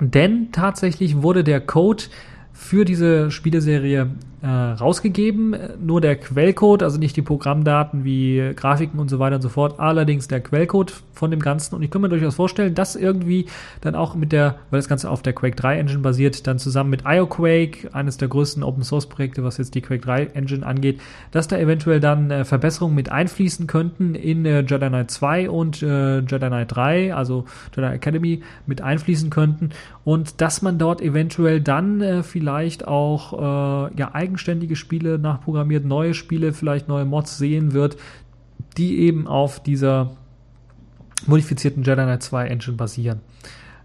Denn tatsächlich wurde der Code für diese Spieleserie äh, rausgegeben. Nur der Quellcode, also nicht die Programmdaten wie Grafiken und so weiter und so fort, allerdings der Quellcode von dem Ganzen. Und ich kann mir durchaus vorstellen, dass irgendwie dann auch mit der, weil das Ganze auf der Quake 3 Engine basiert, dann zusammen mit IOQuake, eines der größten Open Source Projekte, was jetzt die Quake 3 Engine angeht, dass da eventuell dann äh, Verbesserungen mit einfließen könnten in äh, Jedi Knight 2 und äh, Jedi Knight 3, also Jedi Academy, mit einfließen könnten und dass man dort eventuell dann äh, vielleicht auch äh, ja eigenständige Spiele nachprogrammiert, neue Spiele, vielleicht neue Mods sehen wird, die eben auf dieser modifizierten Jedi Knight 2 Engine basieren.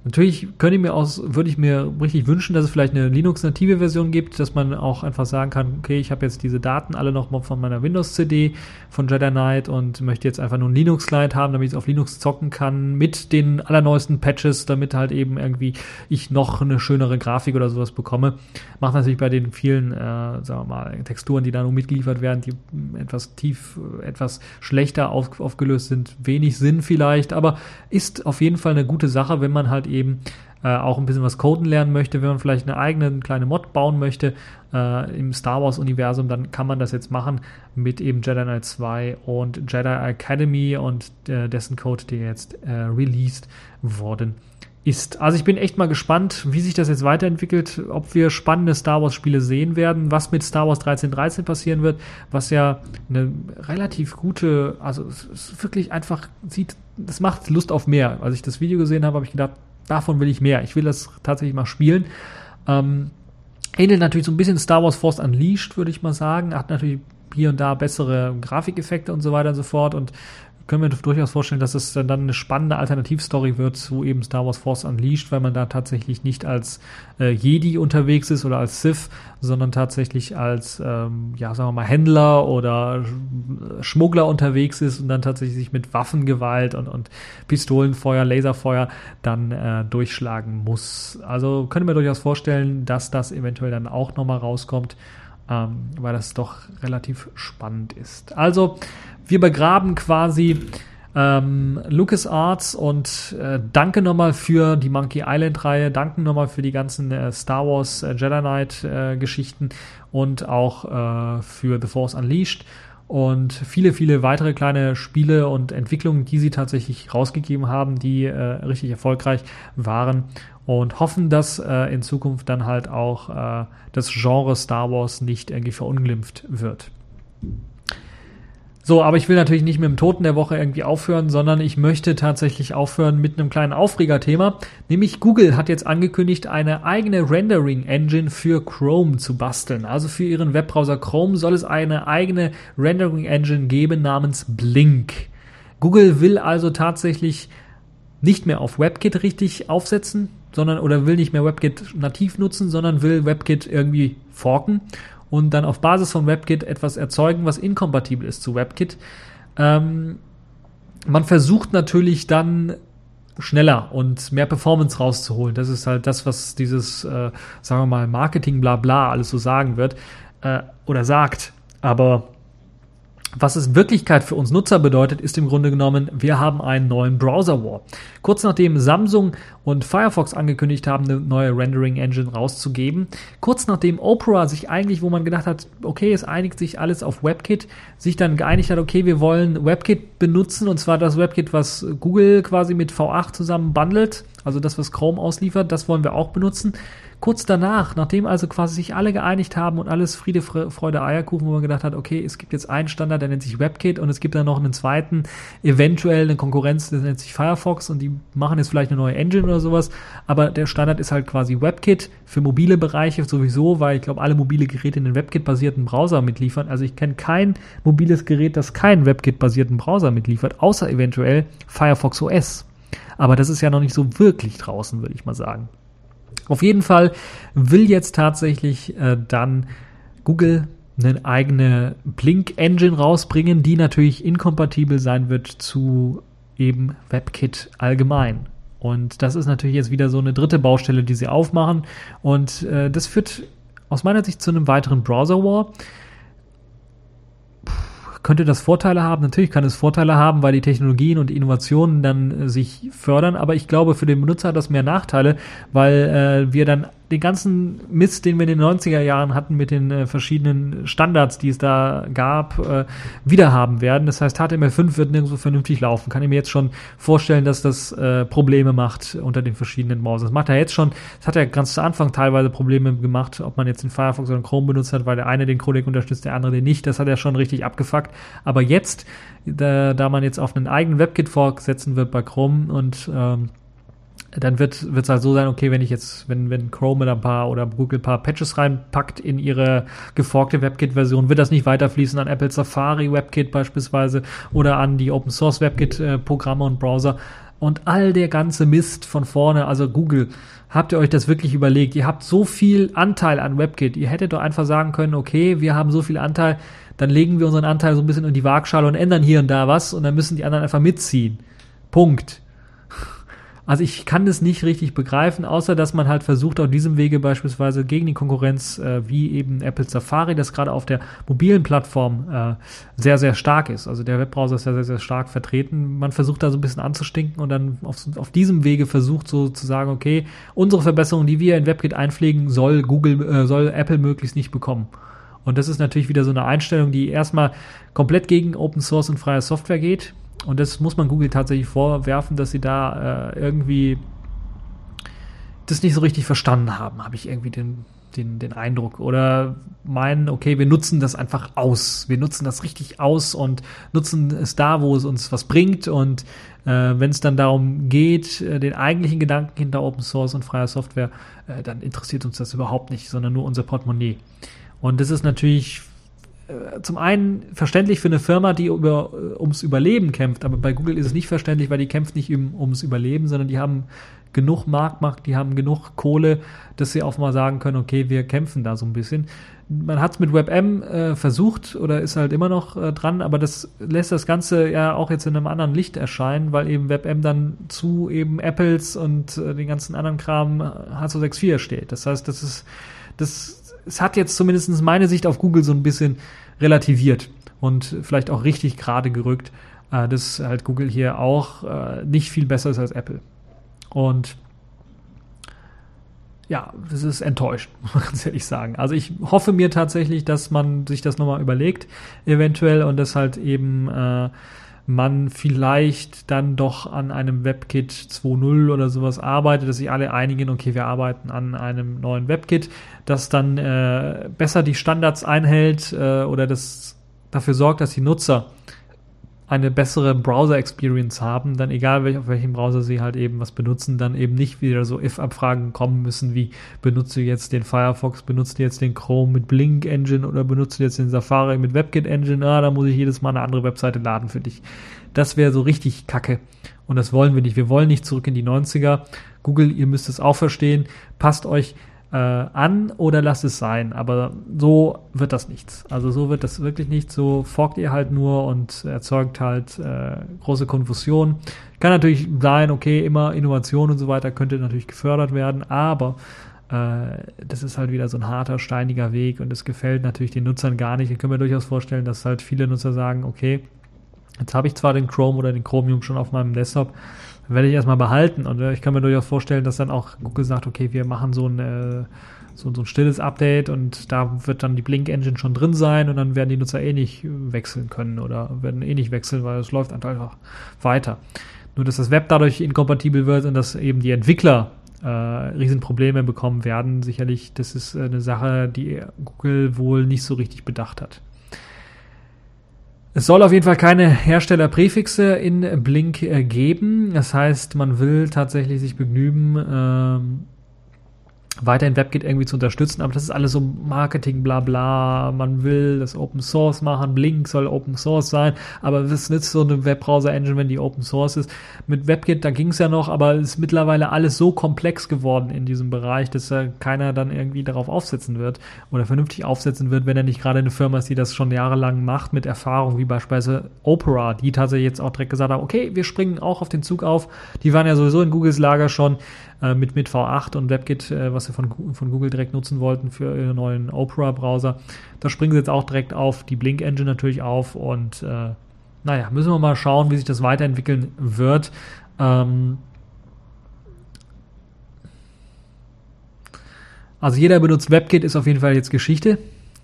Natürlich könnte ich mir aus, würde ich mir richtig wünschen, dass es vielleicht eine Linux-native Version gibt, dass man auch einfach sagen kann, okay, ich habe jetzt diese Daten alle noch mal von meiner Windows-CD von Jedi Knight und möchte jetzt einfach nur einen Linux-Client haben, damit ich es auf Linux zocken kann mit den allerneuesten Patches, damit halt eben irgendwie ich noch eine schönere Grafik oder sowas bekomme. Macht natürlich bei den vielen, äh, sagen wir mal, Texturen, die da nur mitgeliefert werden, die etwas tief, etwas schlechter auf, aufgelöst sind, wenig Sinn vielleicht, aber ist auf jeden Fall eine gute Sache, wenn man halt eben äh, auch ein bisschen was coden lernen möchte, wenn man vielleicht eine eigene kleine Mod bauen möchte äh, im Star Wars Universum, dann kann man das jetzt machen mit eben Jedi Knight 2 und Jedi Academy und äh, dessen Code, der jetzt äh, released worden ist. Also ich bin echt mal gespannt, wie sich das jetzt weiterentwickelt, ob wir spannende Star Wars Spiele sehen werden, was mit Star Wars 1313 passieren wird, was ja eine relativ gute, also es ist wirklich einfach sieht, das macht Lust auf mehr. Als ich das Video gesehen habe, habe ich gedacht, davon will ich mehr. Ich will das tatsächlich mal spielen. Ähm, ähnelt natürlich so ein bisschen Star Wars Force Unleashed, würde ich mal sagen. Hat natürlich hier und da bessere Grafikeffekte und so weiter und so fort und können wir durchaus vorstellen, dass es dann eine spannende Alternativstory wird zu eben Star Wars Force Unleashed, weil man da tatsächlich nicht als äh, Jedi unterwegs ist oder als Sith, sondern tatsächlich als, ähm, ja, sagen wir mal, Händler oder Schmuggler unterwegs ist und dann tatsächlich sich mit Waffengewalt und, und Pistolenfeuer, Laserfeuer dann äh, durchschlagen muss. Also können wir durchaus vorstellen, dass das eventuell dann auch nochmal rauskommt ähm, weil das doch relativ spannend ist. Also, wir begraben quasi ähm, LucasArts und äh, danke nochmal für die Monkey Island-Reihe, danke nochmal für die ganzen äh, Star Wars äh, Jedi Knight-Geschichten äh, und auch äh, für The Force Unleashed und viele, viele weitere kleine Spiele und Entwicklungen, die sie tatsächlich rausgegeben haben, die äh, richtig erfolgreich waren und hoffen, dass äh, in Zukunft dann halt auch äh, das Genre Star Wars nicht irgendwie verunglimpft wird. So, aber ich will natürlich nicht mit dem Toten der Woche irgendwie aufhören, sondern ich möchte tatsächlich aufhören mit einem kleinen Aufregerthema. Nämlich Google hat jetzt angekündigt, eine eigene Rendering-Engine für Chrome zu basteln. Also für ihren Webbrowser Chrome soll es eine eigene Rendering-Engine geben namens Blink. Google will also tatsächlich nicht mehr auf WebKit richtig aufsetzen, sondern oder will nicht mehr WebKit nativ nutzen, sondern will WebKit irgendwie forken und dann auf Basis von WebKit etwas erzeugen, was inkompatibel ist zu WebKit. Ähm, man versucht natürlich dann schneller und mehr Performance rauszuholen. Das ist halt das, was dieses, äh, sagen wir mal, Marketing, bla bla, alles so sagen wird äh, oder sagt. Aber was es Wirklichkeit für uns Nutzer bedeutet, ist im Grunde genommen, wir haben einen neuen Browser War. Kurz nachdem Samsung und Firefox angekündigt haben, eine neue Rendering Engine rauszugeben, kurz nachdem Opera sich eigentlich, wo man gedacht hat, okay, es einigt sich alles auf WebKit, sich dann geeinigt hat, okay, wir wollen WebKit benutzen und zwar das WebKit, was Google quasi mit V8 zusammen bundelt, also das, was Chrome ausliefert, das wollen wir auch benutzen Kurz danach, nachdem also quasi sich alle geeinigt haben und alles Friede, Freude, Eierkuchen, wo man gedacht hat, okay, es gibt jetzt einen Standard, der nennt sich WebKit und es gibt dann noch einen zweiten, eventuell eine Konkurrenz, der nennt sich Firefox und die machen jetzt vielleicht eine neue Engine oder sowas, aber der Standard ist halt quasi WebKit für mobile Bereiche sowieso, weil ich glaube, alle mobile Geräte einen WebKit-basierten Browser mitliefern. Also ich kenne kein mobiles Gerät, das keinen WebKit-basierten Browser mitliefert, außer eventuell Firefox OS. Aber das ist ja noch nicht so wirklich draußen, würde ich mal sagen. Auf jeden Fall will jetzt tatsächlich äh, dann Google eine eigene Blink-Engine rausbringen, die natürlich inkompatibel sein wird zu eben WebKit allgemein. Und das ist natürlich jetzt wieder so eine dritte Baustelle, die sie aufmachen. Und äh, das führt aus meiner Sicht zu einem weiteren Browser-War könnte das Vorteile haben? Natürlich kann es Vorteile haben, weil die Technologien und Innovationen dann äh, sich fördern, aber ich glaube, für den Benutzer hat das mehr Nachteile, weil äh, wir dann den ganzen Mist, den wir in den 90er Jahren hatten mit den äh, verschiedenen Standards, die es da gab, äh, wieder haben werden. Das heißt, HTML5 wird nirgendwo vernünftig laufen. Kann ich mir jetzt schon vorstellen, dass das äh, Probleme macht unter den verschiedenen Browsern. Das macht er jetzt schon, das hat er ganz zu Anfang teilweise Probleme gemacht, ob man jetzt den Firefox oder den Chrome benutzt hat, weil der eine den Codec unterstützt, der andere den nicht. Das hat er schon richtig abgefuckt. Aber jetzt, da, da man jetzt auf einen eigenen WebKit-Fork setzen wird bei Chrome und ähm, dann wird es halt so sein, okay, wenn ich jetzt, wenn, wenn Chrome da ein paar oder Google ein paar Patches reinpackt in ihre geforkte WebKit-Version, wird das nicht weiterfließen an Apple Safari WebKit beispielsweise oder an die Open Source WebKit-Programme und Browser. und all der ganze Mist von vorne, also Google, habt ihr euch das wirklich überlegt? Ihr habt so viel Anteil an WebKit. Ihr hättet doch einfach sagen können, okay, wir haben so viel Anteil, dann legen wir unseren Anteil so ein bisschen in die Waagschale und ändern hier und da was und dann müssen die anderen einfach mitziehen. Punkt. Also ich kann das nicht richtig begreifen, außer dass man halt versucht, auf diesem Wege beispielsweise gegen die Konkurrenz, äh, wie eben Apple Safari, das gerade auf der mobilen Plattform äh, sehr, sehr stark ist. Also der Webbrowser ist ja sehr, sehr stark vertreten. Man versucht da so ein bisschen anzustinken und dann auf, auf diesem Wege versucht so zu sagen, okay, unsere Verbesserung, die wir in WebKit einpflegen, soll Google, äh, soll Apple möglichst nicht bekommen. Und das ist natürlich wieder so eine Einstellung, die erstmal komplett gegen Open Source und freie Software geht. Und das muss man Google tatsächlich vorwerfen, dass sie da äh, irgendwie das nicht so richtig verstanden haben, habe ich irgendwie den, den, den Eindruck. Oder meinen, okay, wir nutzen das einfach aus. Wir nutzen das richtig aus und nutzen es da, wo es uns was bringt. Und äh, wenn es dann darum geht, äh, den eigentlichen Gedanken hinter Open Source und freier Software, äh, dann interessiert uns das überhaupt nicht, sondern nur unser Portemonnaie. Und das ist natürlich zum einen verständlich für eine Firma, die über, äh, ums Überleben kämpft, aber bei Google ist es nicht verständlich, weil die kämpft nicht um, ums Überleben, sondern die haben genug Marktmacht, die haben genug Kohle, dass sie auch mal sagen können, okay, wir kämpfen da so ein bisschen. Man hat es mit WebM äh, versucht oder ist halt immer noch äh, dran, aber das lässt das Ganze ja auch jetzt in einem anderen Licht erscheinen, weil eben WebM dann zu eben Apples und äh, den ganzen anderen Kram H264 steht. Das heißt, das ist, das es hat jetzt zumindest meine Sicht auf Google so ein bisschen relativiert und vielleicht auch richtig gerade gerückt, äh, dass halt Google hier auch äh, nicht viel besser ist als Apple. Und ja, das ist enttäuschend, muss man ganz ehrlich sagen. Also ich hoffe mir tatsächlich, dass man sich das nochmal überlegt, eventuell, und das halt eben äh, man vielleicht dann doch an einem WebKit 2.0 oder sowas arbeitet, dass sich alle einigen, okay, wir arbeiten an einem neuen WebKit, das dann äh, besser die Standards einhält äh, oder das dafür sorgt, dass die Nutzer eine bessere Browser-Experience haben, dann egal welch, auf welchem Browser sie halt eben was benutzen, dann eben nicht wieder so if-Abfragen kommen müssen, wie benutze jetzt den Firefox, benutze jetzt den Chrome mit Blink Engine oder benutze jetzt den Safari mit WebKit Engine, ah, da muss ich jedes Mal eine andere Webseite laden für dich. Das wäre so richtig kacke. Und das wollen wir nicht. Wir wollen nicht zurück in die 90er. Google, ihr müsst es auch verstehen. Passt euch äh, an oder lasst es sein. Aber so wird das nichts. Also so wird das wirklich nicht. So forkt ihr halt nur und erzeugt halt äh, große Konfusion. Kann natürlich sein, okay, immer Innovation und so weiter könnte natürlich gefördert werden, aber äh, das ist halt wieder so ein harter, steiniger Weg und es gefällt natürlich den Nutzern gar nicht. Ich kann mir durchaus vorstellen, dass halt viele Nutzer sagen, okay, jetzt habe ich zwar den Chrome oder den Chromium schon auf meinem Desktop, werde ich erstmal behalten. Und äh, ich kann mir durchaus vorstellen, dass dann auch Google sagt, okay, wir machen so ein, äh, so, so, ein stilles Update und da wird dann die Blink-Engine schon drin sein und dann werden die Nutzer eh nicht wechseln können oder werden eh nicht wechseln, weil es läuft einfach weiter. Nur, dass das Web dadurch inkompatibel wird und dass eben die Entwickler äh, Riesenprobleme bekommen werden, sicherlich, das ist eine Sache, die Google wohl nicht so richtig bedacht hat. Es soll auf jeden Fall keine Herstellerpräfixe in Blink äh, geben. Das heißt, man will tatsächlich sich begnügen, ähm, weiterhin WebKit irgendwie zu unterstützen, aber das ist alles so Marketing, bla bla. Man will das Open Source machen, Blink soll Open Source sein, aber was nützt so eine Webbrowser-Engine, wenn die Open Source ist? Mit WebKit, da ging es ja noch, aber es ist mittlerweile alles so komplex geworden in diesem Bereich, dass ja keiner dann irgendwie darauf aufsetzen wird oder vernünftig aufsetzen wird, wenn er nicht gerade eine Firma ist, die das schon jahrelang macht mit Erfahrung, wie beispielsweise Opera, die tatsächlich jetzt auch direkt gesagt haben, okay, wir springen auch auf den Zug auf. Die waren ja sowieso in Googles Lager schon äh, mit, mit V8 und WebKit, äh, was sie von, von Google direkt nutzen wollten für ihren neuen Opera-Browser. Da springen sie jetzt auch direkt auf, die Blink-Engine natürlich auf und äh, naja, müssen wir mal schauen, wie sich das weiterentwickeln wird. Ähm, also jeder benutzt WebKit, ist auf jeden Fall jetzt Geschichte.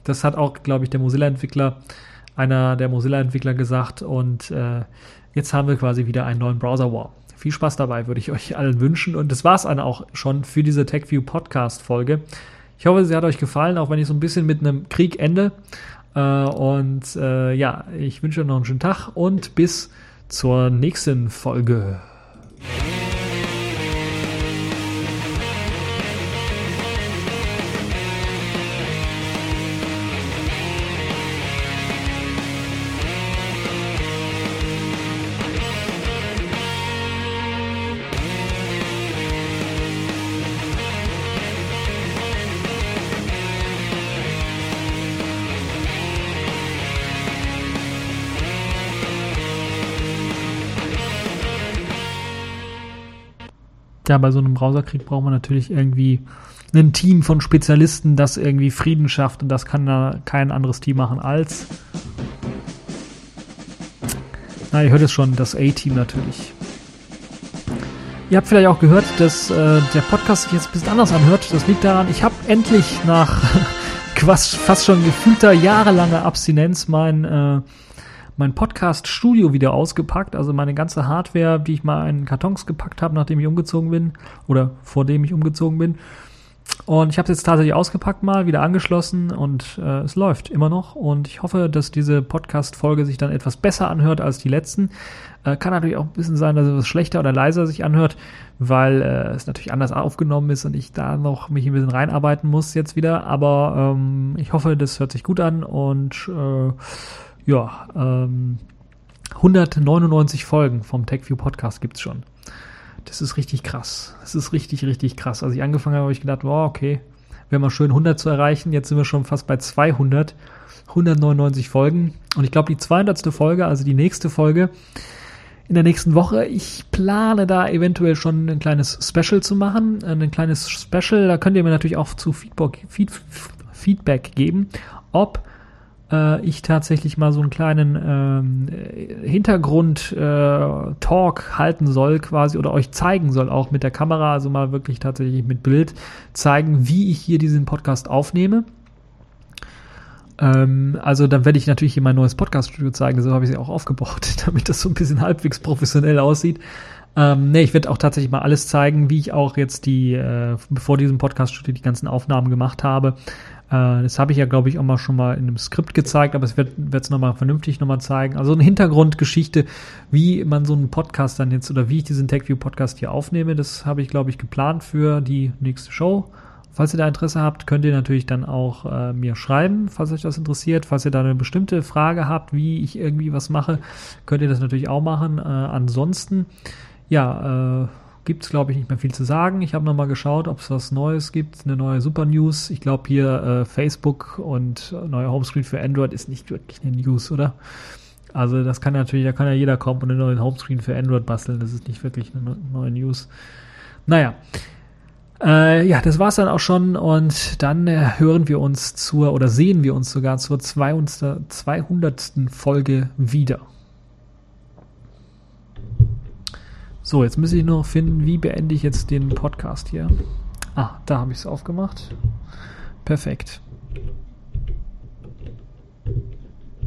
Das hat auch, glaube ich, der Mozilla-Entwickler, einer der Mozilla-Entwickler gesagt. Und äh, jetzt haben wir quasi wieder einen neuen Browser-War. Viel Spaß dabei, würde ich euch allen wünschen. Und das war es dann auch schon für diese TechView Podcast-Folge. Ich hoffe, sie hat euch gefallen, auch wenn ich so ein bisschen mit einem Krieg ende. Äh, und äh, ja, ich wünsche euch noch einen schönen Tag und bis zur nächsten Folge. Ja, bei so einem Browserkrieg braucht man natürlich irgendwie ein Team von Spezialisten, das irgendwie Frieden schafft und das kann da kein anderes Team machen als. Na, ihr hört es schon, das A-Team natürlich. Ihr habt vielleicht auch gehört, dass äh, der Podcast sich jetzt ein bisschen anders anhört. Das liegt daran, ich habe endlich nach fast schon gefühlter jahrelanger Abstinenz mein äh, mein Podcast-Studio wieder ausgepackt, also meine ganze Hardware, die ich mal in Kartons gepackt habe, nachdem ich umgezogen bin oder vor dem ich umgezogen bin. Und ich habe es jetzt tatsächlich ausgepackt mal, wieder angeschlossen und äh, es läuft immer noch. Und ich hoffe, dass diese Podcast-Folge sich dann etwas besser anhört als die letzten. Äh, kann natürlich auch ein bisschen sein, dass es schlechter oder leiser sich anhört, weil äh, es natürlich anders aufgenommen ist und ich da noch mich ein bisschen reinarbeiten muss jetzt wieder. Aber ähm, ich hoffe, das hört sich gut an und äh, ja, ähm, 199 Folgen vom TechView Podcast gibt's schon. Das ist richtig krass. Das ist richtig, richtig krass. Als ich angefangen habe, habe ich gedacht, wow, okay, wäre mal schön 100 zu erreichen. Jetzt sind wir schon fast bei 200. 199 Folgen. Und ich glaube, die 200. Folge, also die nächste Folge, in der nächsten Woche. Ich plane da eventuell schon ein kleines Special zu machen. Ein kleines Special, da könnt ihr mir natürlich auch zu Feedback, Feedback geben, ob äh, ich tatsächlich mal so einen kleinen ähm, Hintergrund-Talk äh, halten soll, quasi, oder euch zeigen soll, auch mit der Kamera, also mal wirklich tatsächlich mit Bild zeigen, wie ich hier diesen Podcast aufnehme. Ähm, also dann werde ich natürlich hier mein neues Podcast-Studio zeigen, so habe ich sie auch aufgebaut, damit das so ein bisschen halbwegs professionell aussieht. Ähm, ne, ich werde auch tatsächlich mal alles zeigen, wie ich auch jetzt die, äh, bevor diesem Podcast-Studio die ganzen Aufnahmen gemacht habe, äh, das habe ich ja, glaube ich, auch mal schon mal in einem Skript gezeigt, aber es wird es nochmal vernünftig nochmal zeigen. Also eine Hintergrundgeschichte, wie man so einen Podcast dann jetzt oder wie ich diesen TechView-Podcast hier aufnehme, das habe ich, glaube ich, geplant für die nächste Show. Falls ihr da Interesse habt, könnt ihr natürlich dann auch äh, mir schreiben, falls euch das interessiert. Falls ihr da eine bestimmte Frage habt, wie ich irgendwie was mache, könnt ihr das natürlich auch machen. Äh, ansonsten, ja, äh, gibt es, glaube ich, nicht mehr viel zu sagen. Ich habe nochmal geschaut, ob es was Neues gibt, eine neue Super News. Ich glaube hier äh, Facebook und neuer Homescreen für Android ist nicht wirklich eine News, oder? Also das kann natürlich, da kann ja jeder kommen und einen neuen Homescreen für Android basteln. Das ist nicht wirklich eine neue News. Naja. Äh, ja, das war's dann auch schon und dann äh, hören wir uns zur oder sehen wir uns sogar zur 200. 200. Folge wieder. So, jetzt muss ich nur noch finden, wie beende ich jetzt den Podcast hier. Ah, da habe ich es aufgemacht. Perfekt.